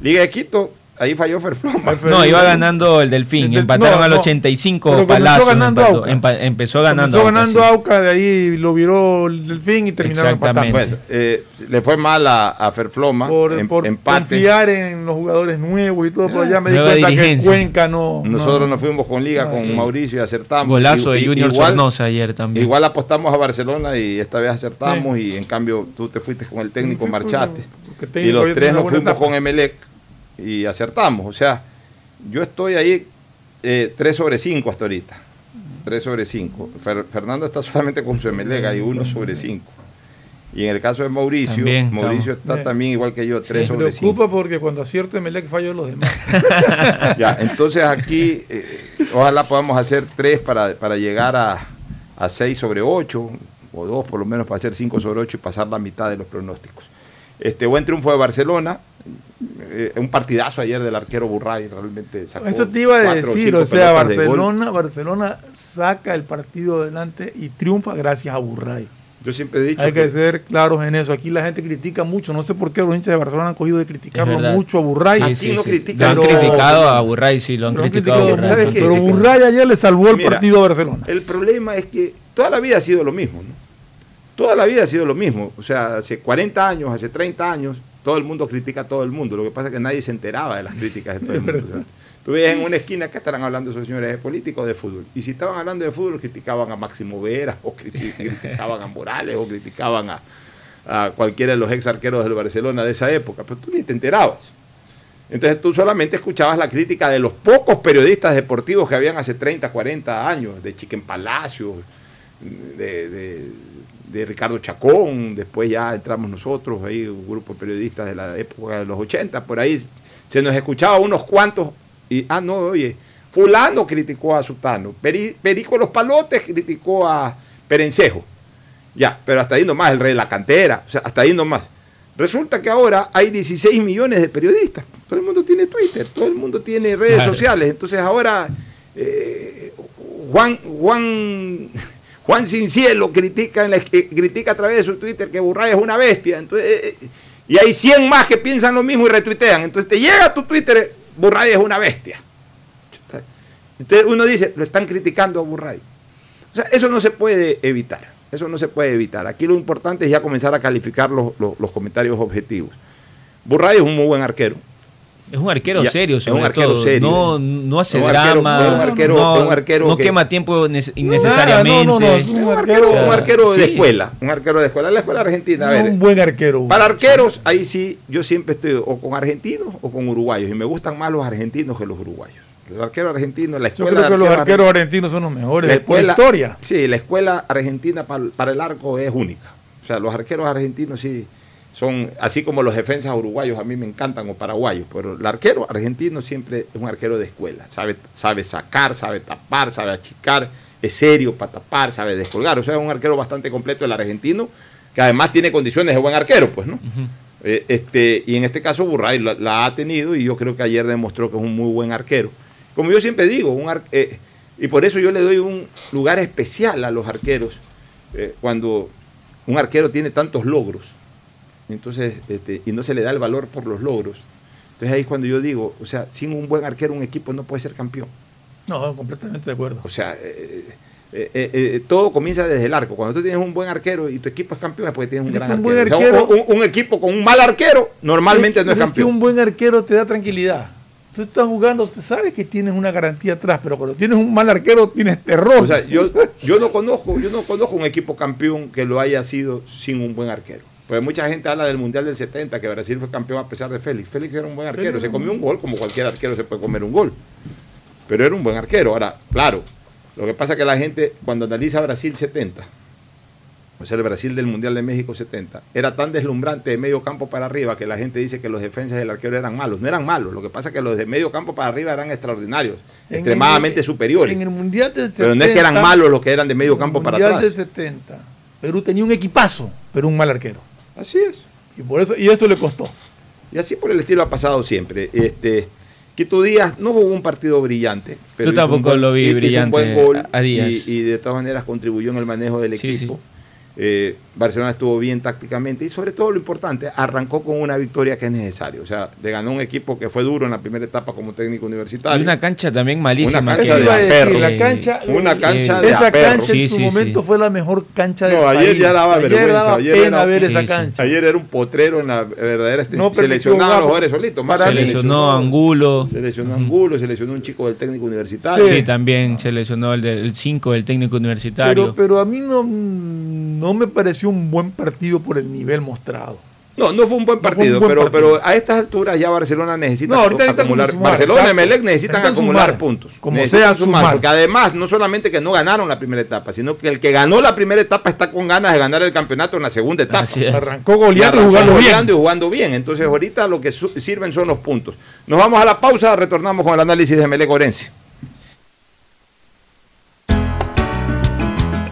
Liga de Quito, ahí falló Ferfloma. No, iba ganando el Delfín. El del- Empataron no, al no. 85 Pero comenzó Palacio. ganando empató, Aucas. empa- empezó ganando. Comenzó Aucas, ganando sí. Auca, de ahí lo viró el Delfín y terminaron empatando. Exactamente. Bueno, eh, le fue mal a, a Ferfloma. Por, em- por confiar en los jugadores nuevos y todo, pero ya me di Nueva cuenta dirigencia. que Cuenca no. Nosotros no- nos fuimos con Liga, Ah, con sí. Mauricio y acertamos. Golazo Y- de Junior igual, Sornosa ayer también. Igual apostamos a Barcelona y esta vez acertamos y en cambio tú te fuiste con el técnico, Sí, por- marchaste. Y los tres nos fuimos con Emelec y acertamos. O sea, yo estoy ahí eh, 3 sobre 5 hasta ahorita. 3 sobre 5. Fernando está solamente con su Emelec, hay 1 sobre 5. Y en el caso de Mauricio, También Mauricio estamos. está Bien. también igual que yo, 3 Me sobre 5. preocupa porque cuando acierto Emelec fallo los demás. Ya, entonces aquí eh, ojalá podamos hacer 3 para, para llegar a, a 6 sobre 8, o 2 por lo menos para hacer 5 sobre 8 y pasar la mitad de los pronósticos. Este buen triunfo de Barcelona, eh, un partidazo ayer del arquero Burray, realmente sacó Eso te iba a decir, o sea. Barcelona, Barcelona saca el partido adelante y triunfa gracias a Burray. Yo siempre he dicho Hay que, que- ser claros en eso. Aquí la gente critica mucho. No sé por qué los hinchas de Barcelona han cogido de criticarlo mucho a Burray. Sí, sí, sí. Lo han criticado a Burray, sí, lo han han criticado. criticado mucho. ¿Sabes qué? Pero Burray ayer le salvó el Mira, partido a Barcelona. El problema es que toda la vida ha sido lo mismo, ¿no? Toda la vida ha sido lo mismo. O sea, hace 40 años, hace 30 años, todo el mundo critica a todo el mundo. Lo que pasa es que nadie se enteraba de las críticas de todo el mundo. o sea, tú veías en una esquina que estarán hablando esos señores de política o de fútbol. Y si estaban hablando de fútbol, criticaban a Máximo Vera, o criti- criticaban a Morales, o criticaban a, a cualquiera de los ex arqueros del Barcelona de esa época. Pero tú ni te enterabas. Entonces tú solamente escuchabas la crítica de los pocos periodistas deportivos que habían hace 30, 40 años, de Chiquen Palacios, de, de- de Ricardo Chacón, después ya entramos nosotros, ahí un grupo de periodistas de la época de los 80, por ahí se nos escuchaba unos cuantos y, ah, no, oye, fulano criticó a Sutano, Peri- Perico Los Palotes criticó a Perencejo, ya, pero hasta ahí nomás, el rey de la cantera, o sea, hasta ahí nomás. Resulta que ahora hay 16 millones de periodistas. Todo el mundo tiene Twitter, todo el mundo tiene redes Claro. sociales. Entonces ahora eh, Juan, Juan, Juan Cincielo critica, en critica a través de su Twitter que Burray es una bestia. Entonces, eh, eh, y hay 100 más que piensan lo mismo y retuitean. Entonces te llega a tu Twitter, Burray es una bestia. Entonces uno dice, lo están criticando a Burray. O sea, eso no se puede evitar. Eso no se puede evitar. Aquí lo importante es ya comenzar a calificar los, los- los comentarios objetivos. Burray es un muy buen arquero. Es un arquero Ya, serio, es sobre un arquero todo. serio. No, no hace Es arquero- drama. es un arquero- no, es un arquero no que- quema tiempo nece- innecesariamente. no, no, no, es Un arquero, un arquero de Sí. escuela. Un arquero de escuela. La escuela argentina. a ver, un buen arquero. Para arqueros, ahí sí, yo siempre estoy o con argentinos o con uruguayos. Y me gustan más los argentinos que los uruguayos. El arquero argentino, la Yo escuela creo que de los arqueros argentinos son los mejores la de por escuela, historia. Sí, la escuela argentina para, para el arco es única. O sea, los arqueros argentinos sí son, así como los defensas uruguayos a mí me encantan o paraguayos, pero el arquero argentino siempre es un arquero de escuela. Sabe, sabe sacar, sabe tapar, sabe achicar, es serio para tapar, sabe descolgar. O sea, es un arquero bastante completo el argentino, que además tiene condiciones de buen arquero, pues, ¿no? Eh, este, y en este caso Burray la, la ha tenido y yo creo que ayer demostró que es un muy buen arquero. Como yo siempre digo, un ar- eh, y por eso yo le doy un lugar especial a los arqueros eh, cuando un arquero tiene tantos logros entonces este, y no se le da el valor por los logros. Entonces ahí es cuando yo digo, o sea, sin un buen arquero un equipo no puede ser campeón. No, completamente de acuerdo. O sea, eh, eh, eh, todo comienza desde el arco. Cuando tú tienes un buen arquero y tu equipo es campeón es porque tienes un gran un arquero. buen O sea, arquero- un, un- un equipo con un mal arquero normalmente Es- no es es que campeón. un buen arquero te da tranquilidad. Tú estás jugando, tú sabes que tienes una garantía atrás, pero cuando tienes un mal arquero tienes terror. O sea, yo, yo no conozco, yo no conozco un equipo campeón que lo haya sido sin un buen arquero. Pues mucha gente habla del Mundial del 70, que Brasil fue campeón a pesar de Félix. Félix era un buen arquero, se comió un gol, como cualquier arquero se puede comer un gol. Pero era un buen arquero. Ahora, claro, lo que pasa es que la gente, cuando analiza Brasil 70, o sea, el Brasil del Mundial de México 70, era tan deslumbrante de medio campo para arriba que la gente dice que los defensas del arquero eran malos. No eran malos, lo que pasa es que los de medio campo para arriba eran extraordinarios, En extremadamente el- superiores. En el Mundial del 70. Pero no es que eran malos los que eran de medio campo para Mundial atrás. del 70. Perú tenía un equipazo, pero un mal arquero. Así es. Y por eso y eso le costó. Y así por el estilo ha pasado siempre. Este, Quito Díaz no jugó un partido brillante. Pero hizo un tampoco buen- lo vi hizo un brillante buen gol a- a Díaz. Y, y de todas maneras contribuyó en el manejo del equipo. Eh, Barcelona estuvo bien tácticamente y sobre todo lo importante, arrancó con una victoria que es necesaria. O sea, le ganó un equipo que fue duro en la primera etapa como técnico universitario. Y una cancha también malísima. Una cancha de a perro. la cancha, Una cancha eh, de esa a cancha en su sí, momento sí. fue la mejor cancha del No, país. ayer ya daba vergüenza. daba ayer pena era- ver esa Sí, cancha. Ayer era un potrero en la verdadera No se permitió lesionaban jugar los jugadores solitos. más Se se lesionó Angulo. Se lesionó Angulo, se lesionó un chico del técnico universitario. Sí, también se lesionó el 5 del técnico universitario. Pero, pero a mí no, no me pareció un buen partido por el nivel mostrado. No, no fue un buen No fue un partido, buen pero, partido. pero a estas alturas ya Barcelona necesita No, ahorita necesitan acumular. sumar, Barcelona y. Melec necesitan Necesitan acumular sumar. puntos. Como Necesitan sea, sumar. Porque además, no solamente que no ganaron la primera etapa, sino que el que ganó la primera etapa está con ganas de ganar el campeonato en la segunda etapa. Arrancó goleando y jugando bien. goleando y jugando bien. Entonces, ahorita lo que sirven son los puntos. Nos vamos a la pausa, retornamos con el análisis de Melec Orense.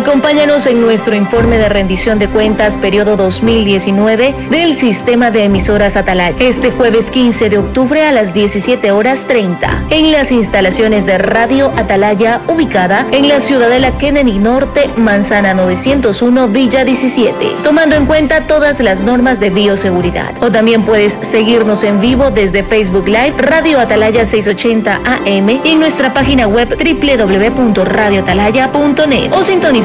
Acompáñanos en nuestro informe de rendición de cuentas periodo 2019 del sistema de emisoras Atalaya. Este jueves 15 de octubre a las 17 horas 30 en las instalaciones de Radio Atalaya ubicada en la Ciudadela Kennedy Norte, Manzana 901, Villa 17, tomando en cuenta todas las normas de bioseguridad. O también puedes seguirnos en vivo desde Facebook Live Radio Atalaya 680 AM y en nuestra página web www.radioatalaya.net o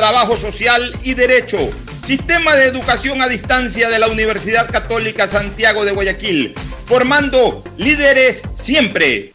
trabajo social y derecho. Sistema de educación a distancia de la Universidad Católica Santiago de Guayaquil, formando líderes siempre.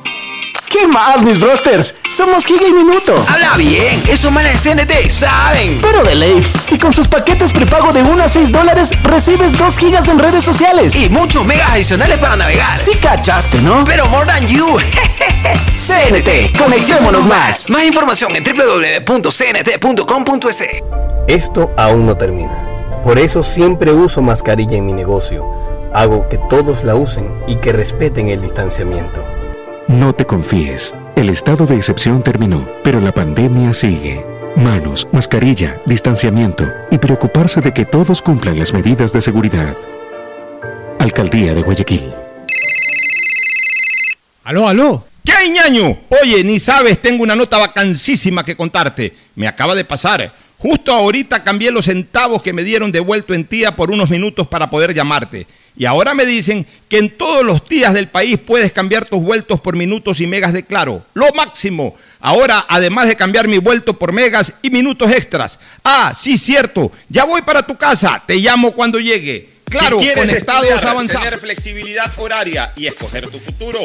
¿Qué más, mis brosters? Somos Giga y Minuto. Habla bien, esos manes de CNT saben. Pero de Leif. Y con sus paquetes prepago de 1 a 6 dólares, recibes 2 gigas en redes sociales. Y muchos megas adicionales para navegar. Sí cachaste, ¿no? Pero more than you. CNT, conectémonos más. Más información en www.cnt.com.es. Esto aún no termina. Por eso siempre uso mascarilla en mi negocio. Hago que todos la usen y que respeten el distanciamiento. No te confíes. El estado de excepción terminó, pero la pandemia sigue. Manos, mascarilla, distanciamiento y preocuparse de que todos cumplan las medidas de seguridad. Alcaldía de Guayaquil. Aló, aló. ¿Qué hay, ñaño? Oye, ni sabes, tengo una nota vacancísima que contarte. Me acaba de pasar. Justo ahorita cambié los centavos que me dieron devuelto en tía por unos minutos para poder llamarte. Y ahora me dicen que en todos los días del país puedes cambiar tus vueltos por minutos y megas de claro. Lo máximo. Ahora, además de cambiar mi vuelto por megas y minutos extras. Ah, sí, cierto. Ya voy para tu casa. Te llamo cuando llegue. Claro, si quieres conectados estudiar, avanzados. tener flexibilidad horaria y escoger tu futuro,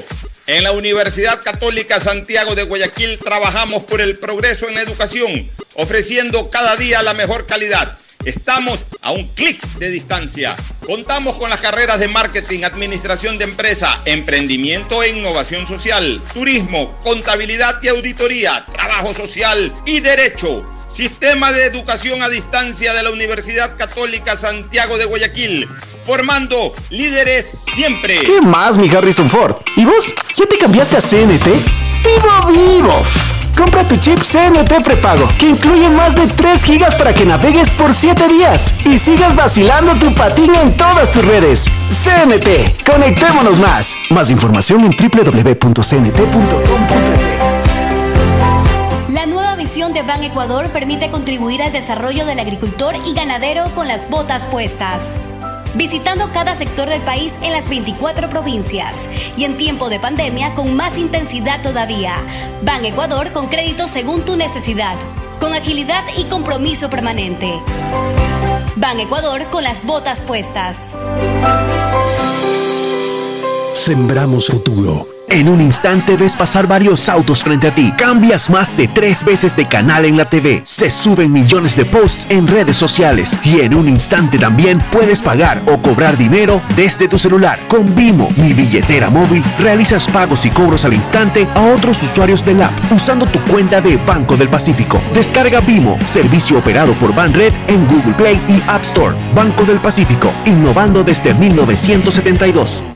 en la Universidad Católica Santiago de Guayaquil trabajamos por el progreso en la educación, ofreciendo cada día la mejor calidad. Estamos a un clic de distancia. Contamos con las carreras de marketing, administración de empresa, emprendimiento e innovación social, turismo, contabilidad y auditoría, trabajo social y derecho. Sistema de Educación a Distancia de la Universidad Católica Santiago de Guayaquil, formando líderes siempre. ¿Qué más, mi Harrison Ford? ¿Y vos? ¿Ya te cambiaste a CNT? ¡Vivo, vivo! Compra tu chip CNT prepago, que incluye más de 3 gigas para que navegues por 7 días y sigas vacilando tu patín en todas tus redes. CNT, conectémonos más. Más información en www.cnt.com.es. La nueva visión de Ban Ecuador permite contribuir al desarrollo del agricultor y ganadero con las botas puestas. Visitando cada sector del país en las 24 provincias y en tiempo de pandemia con más intensidad todavía. Ban Ecuador con crédito según tu necesidad, con agilidad y compromiso permanente. Ban Ecuador con las botas puestas. Sembramos futuro. En un instante ves pasar varios autos frente a ti. Cambias más de tres veces de canal en la TV. Se suben millones de posts en redes sociales. Y en un instante también puedes pagar o cobrar dinero desde tu celular. Con Vimo, mi billetera móvil, realizas pagos y cobros al instante a otros usuarios del app usando tu cuenta de Banco del Pacífico. Descarga Vimo, servicio operado por Banred en Google Play y App Store. Banco del Pacífico, innovando desde 1972.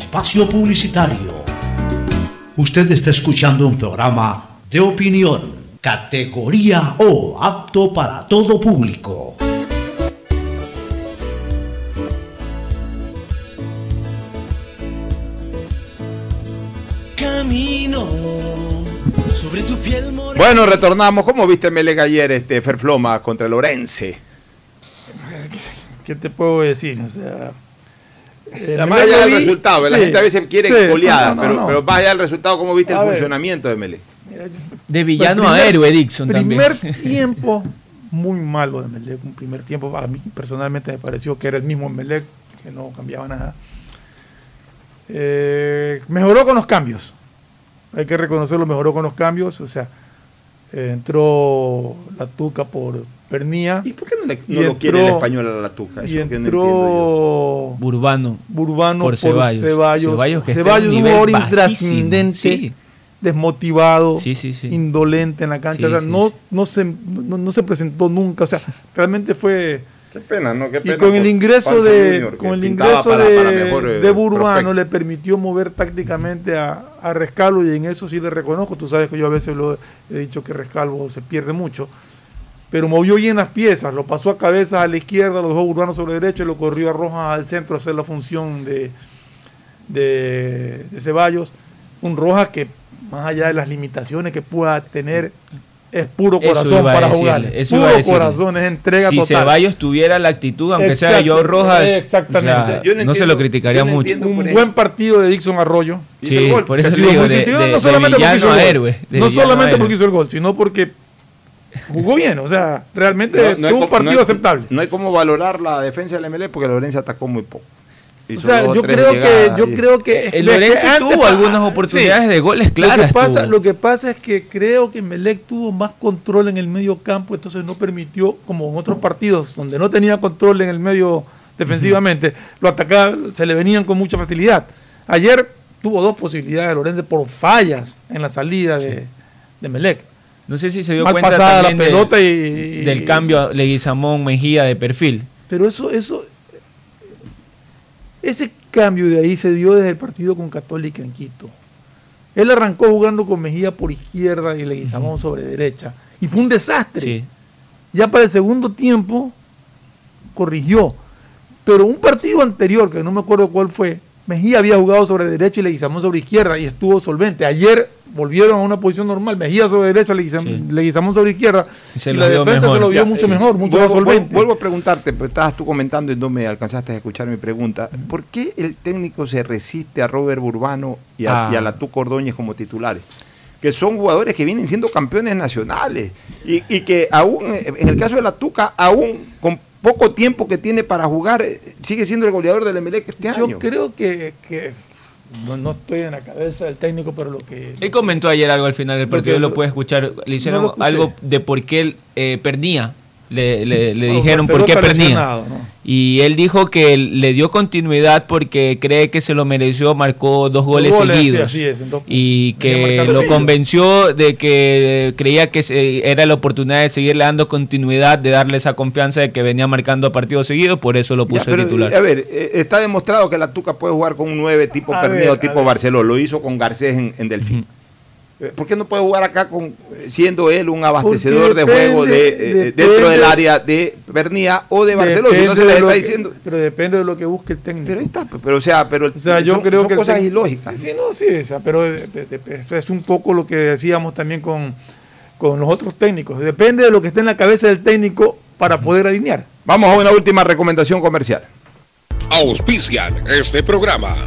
espacio publicitario. Usted está escuchando un programa de opinión, categoría O, apto para todo público. Camino sobre tu piel Bueno, retornamos. ¿Cómo viste Melega ayer, este Ferfloma contra Lorense? ¿Qué te puedo decir? O sea, eh, más allá del resultado, la gente a veces quiere sí, pero, pero, más allá del resultado, ¿cómo viste el funcionamiento de Mele? De villano a héroe, Dixon primer tiempo muy malo de Melec, un primer tiempo a mí personalmente me pareció que era el mismo Melec, que no cambiaba nada. Eh, mejoró con los cambios, hay que reconocerlo, mejoró con los cambios, o sea, entró la Tuca por Pernía. ¿Y por qué no, le, no lo quiere el español a la Tuca? y entró Burbano, Burbano por, Ceballos. Ceballos, Ceballos, Ceballos un jugador intrascendente, sí. desmotivado, sí, sí, indolente en la cancha. o sea, no, no, se, no, no, se presentó nunca. O sea, realmente fue... Qué pena, ¿no? Qué pena y con el ingreso de, con el ingreso para, de, para mejor, eh, de Burbano prospecto. le permitió mover tácticamente a, a Rescalvo y en eso sí le reconozco. Tú sabes que yo a veces lo he dicho que Rescalvo se pierde mucho pero movió bien las piezas, lo pasó a cabeza a la izquierda, lo dejó Urbano sobre la derecha y lo corrió a Rojas al centro a hacer la función de, de, de Ceballos. Un Rojas que, más allá de las limitaciones que pueda tener, es puro corazón para jugar. Puro corazón, es entrega si total. Si Ceballos tuviera la actitud, aunque Exacto, sea yo Rojas, exactamente. O sea, no, entiendo, se lo criticaría no mucho. Un buen partido de Dixon Arroyo. Sí, por eso digo, de, de, no solamente porque hizo el héroe, gol, no solamente porque hizo el gol, sino porque jugó bien, o sea, realmente no, no tuvo un partido no aceptable. No hay como valorar la defensa del MLE porque Lorenzo atacó muy poco. O sea, yo creo que yo creo que el Lorenzo tuvo algunas oportunidades sí, de goles claras. Lo que, pasa, lo que pasa es que creo que Melec tuvo más control en el medio campo, entonces no permitió, como en otros partidos donde no tenía control en el medio defensivamente, uh -huh. lo atacaba, se le venían con mucha facilidad. Ayer tuvo dos posibilidades Lorenzo por fallas en la salida de, de Melec. No sé si se dio Mal cuenta pasada también la pelota de, y, del cambio a Leguizamón Mejía de perfil. Pero eso, eso, ese cambio de ahí se dio desde el partido con Católica en Quito. Él arrancó jugando con Mejía por izquierda y Leguizamón uh -huh. sobre derecha. Y fue un desastre. Sí. Ya para el segundo tiempo corrigió. Pero un partido anterior, que no me acuerdo cuál fue, Mejía había jugado sobre derecha y Leguizamón sobre izquierda y estuvo solvente. Ayer volvieron a una posición normal, Mejía sobre derecha, Leguizamón, sí. Leguizamón sobre izquierda. Se y la defensa mejor. se lo vio Ya, mucho eh, mejor, mucho vuelvo, más solvente. Vuelvo a preguntarte, pues estabas tú comentando y no me alcanzaste a escuchar mi pregunta. ¿Por qué el técnico se resiste a Robert Burbano y a, Ah. y a la Tuco Ordóñez como titulares? Que son jugadores que vienen siendo campeones nacionales y, y que aún, eh, en el caso de la Tuca, aún con poco tiempo que tiene para jugar, eh, sigue siendo el goleador del Emelec este Yo año. creo que, que no, no estoy en la cabeza del técnico, pero lo que Él comentó ayer algo al final del partido, lo lo- puede escuchar. Le hicieron no algo de por qué él eh, perdía. Le, le- le Bueno, dijeron por Barceló qué perdía. Y él dijo que le dio continuidad porque cree que se lo mereció, marcó dos goles, goles, sí, seguidos. así es, en dos y que lo seguido. convenció de que creía que se- era la oportunidad de seguirle dando continuidad, de darle esa confianza de que venía marcando partidos seguidos, por eso lo Ya, puso pero, titular. A ver, eh, está demostrado que la Tuca puede jugar con un 9 tipo A Pernilla o ver, a tipo. Barceló. Lo hizo con Garcés en, en Delfín. Eh, ¿Por qué no puede jugar acá con eh, siendo él un abastecedor de juego de, depende- eh, dentro del área de Bernía o de? Si no se que- diciendo. Pero depende de lo que busque el técnico. Pero está, pero o sea, pero O sea, yo son, creo son que cosas técnico- ilógicas. Sí, no, sí, o sea, pero de- de- de- es un poco lo que decíamos también con, con los otros técnicos. Depende de lo que esté en la cabeza del técnico para poder alinear. Vamos a una última recomendación comercial. auspician este programa.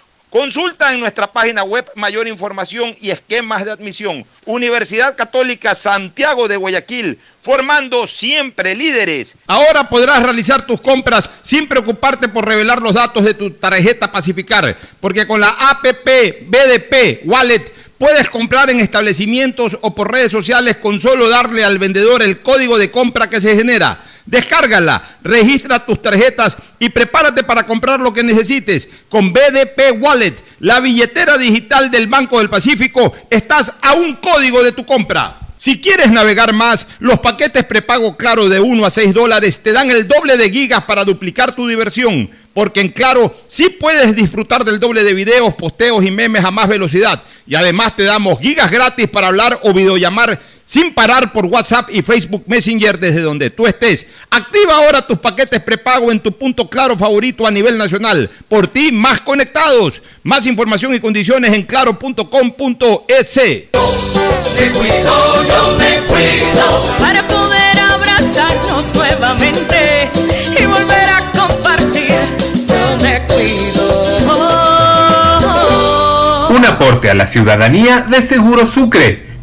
Consulta en nuestra página web mayor información y esquemas de admisión. Universidad Católica Santiago de Guayaquil, formando siempre líderes. Ahora podrás realizar tus compras sin preocuparte por revelar los datos de tu tarjeta Pacificar, porque con la APP BDP Wallet puedes comprar en establecimientos o por redes sociales con solo darle al vendedor el código de compra que se genera. Descárgala, registra tus tarjetas y prepárate para comprar lo que necesites. Con BDP Wallet, la billetera digital del Banco del Pacífico, estás a un código de tu compra. Si quieres navegar más, los paquetes prepago Claro de 1 a 6 dólares te dan el doble de gigas para duplicar tu diversión. Porque en Claro sí puedes disfrutar del doble de videos, posteos y memes a más velocidad. Y además te damos gigas gratis para hablar o videollamar sin parar por WhatsApp y Facebook Messenger desde donde tú estés. Activa ahora tus paquetes prepago en tu punto claro favorito a nivel nacional. Por ti, más conectados. Más información y condiciones en claro.com.es. Me cuido, yo me cuido para poder abrazarnos nuevamente y volver a compartir. Yo me cuido. Un aporte a la ciudadanía de Seguro Sucre,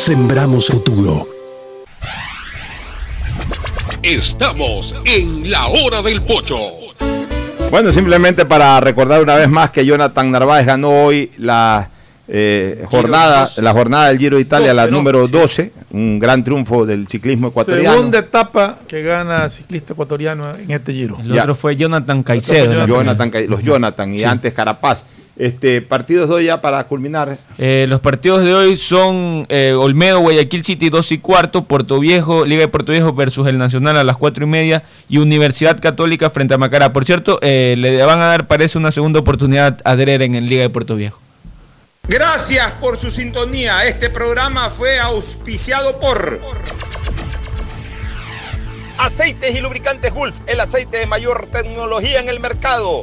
Sembramos futuro. Estamos en la hora del pocho. Bueno, simplemente para recordar una vez más que Jonathan Narváez ganó hoy la eh, jornada, la jornada del Giro de Italia, 12, la número 12, un gran triunfo del ciclismo ecuatoriano. Segunda etapa que gana ciclista ecuatoriano en este giro. El otro fue Jonathan Caicedo. Jonathan Ca- los Jonathan y Sí. antes Carapaz. Este, partidos de hoy ya para culminar. Eh, los partidos de hoy son eh, Olmedo, Guayaquil City 2 y cuarto, Puerto Viejo, Liga de Puerto Viejo versus el Nacional a las 4 y media y Universidad Católica frente a Macará. Por cierto, eh, le van a dar, parece, una segunda oportunidad a Derer en el Liga de Puerto Viejo. Gracias por su sintonía. Este programa fue auspiciado por Aceites y lubricantes Gulf, el aceite de mayor tecnología en el mercado.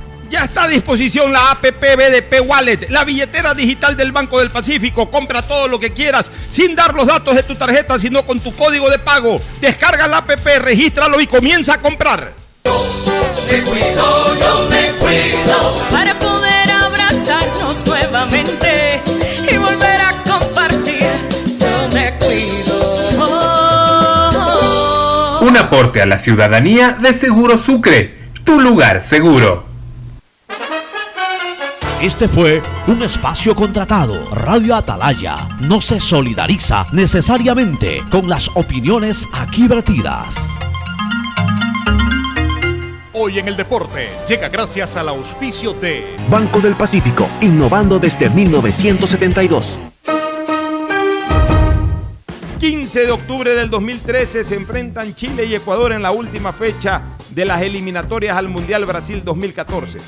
Ya está a disposición la APP BDP Wallet, la billetera digital del Banco del Pacífico. Compra todo lo que quieras sin dar los datos de tu tarjeta, sino con tu código de pago. Descarga la APP, regístralo y comienza a comprar. Me cuido, yo me cuido para poder abrazarnos nuevamente y volver a compartir. Yo me cuido. Un aporte a la ciudadanía de Seguro Sucre, tu lugar seguro. Este fue un espacio contratado. Radio Atalaya no se solidariza necesariamente con las opiniones aquí vertidas. Hoy en el deporte llega gracias al auspicio de Banco del Pacífico, innovando desde 1972. 15 de octubre del 2013 se enfrentan Chile y Ecuador en la última fecha de las eliminatorias al Mundial Brasil 2014.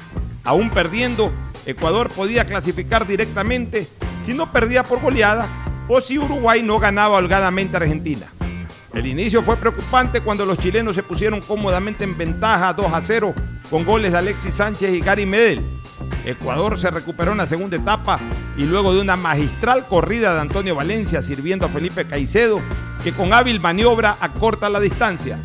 Aún perdiendo, Ecuador podía clasificar directamente si no perdía por goleada o si Uruguay no ganaba holgadamente a Argentina. El inicio fue preocupante cuando los chilenos se pusieron cómodamente en ventaja 2 a 0 con goles de Alexis Sánchez y Gary Medel. Ecuador se recuperó en la segunda etapa y luego de una magistral corrida de Antonio Valencia sirviendo a Felipe Caicedo, que con hábil maniobra acorta la distancia.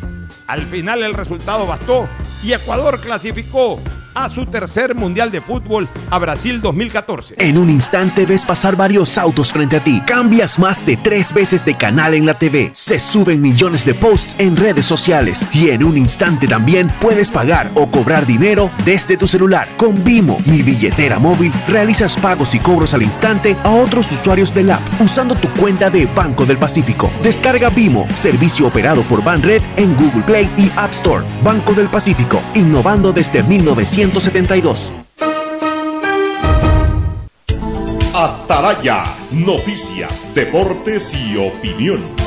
Al final el resultado bastó y Ecuador clasificó a su tercer Mundial de Fútbol a Brasil 2014. En un instante ves pasar varios autos frente a ti. Cambias más de tres veces de canal en la TV. Se suben millones de posts en redes sociales. Y en un instante también puedes pagar o cobrar dinero desde tu celular. Con Vimo, mi billetera móvil, realizas pagos y cobros al instante a otros usuarios del app usando tu cuenta de Banco del Pacífico. Descarga Vimo, servicio operado por Banred en Google Play y App Store. Banco del Pacífico, innovando desde 1972. Atalaya, noticias, deportes y opinión.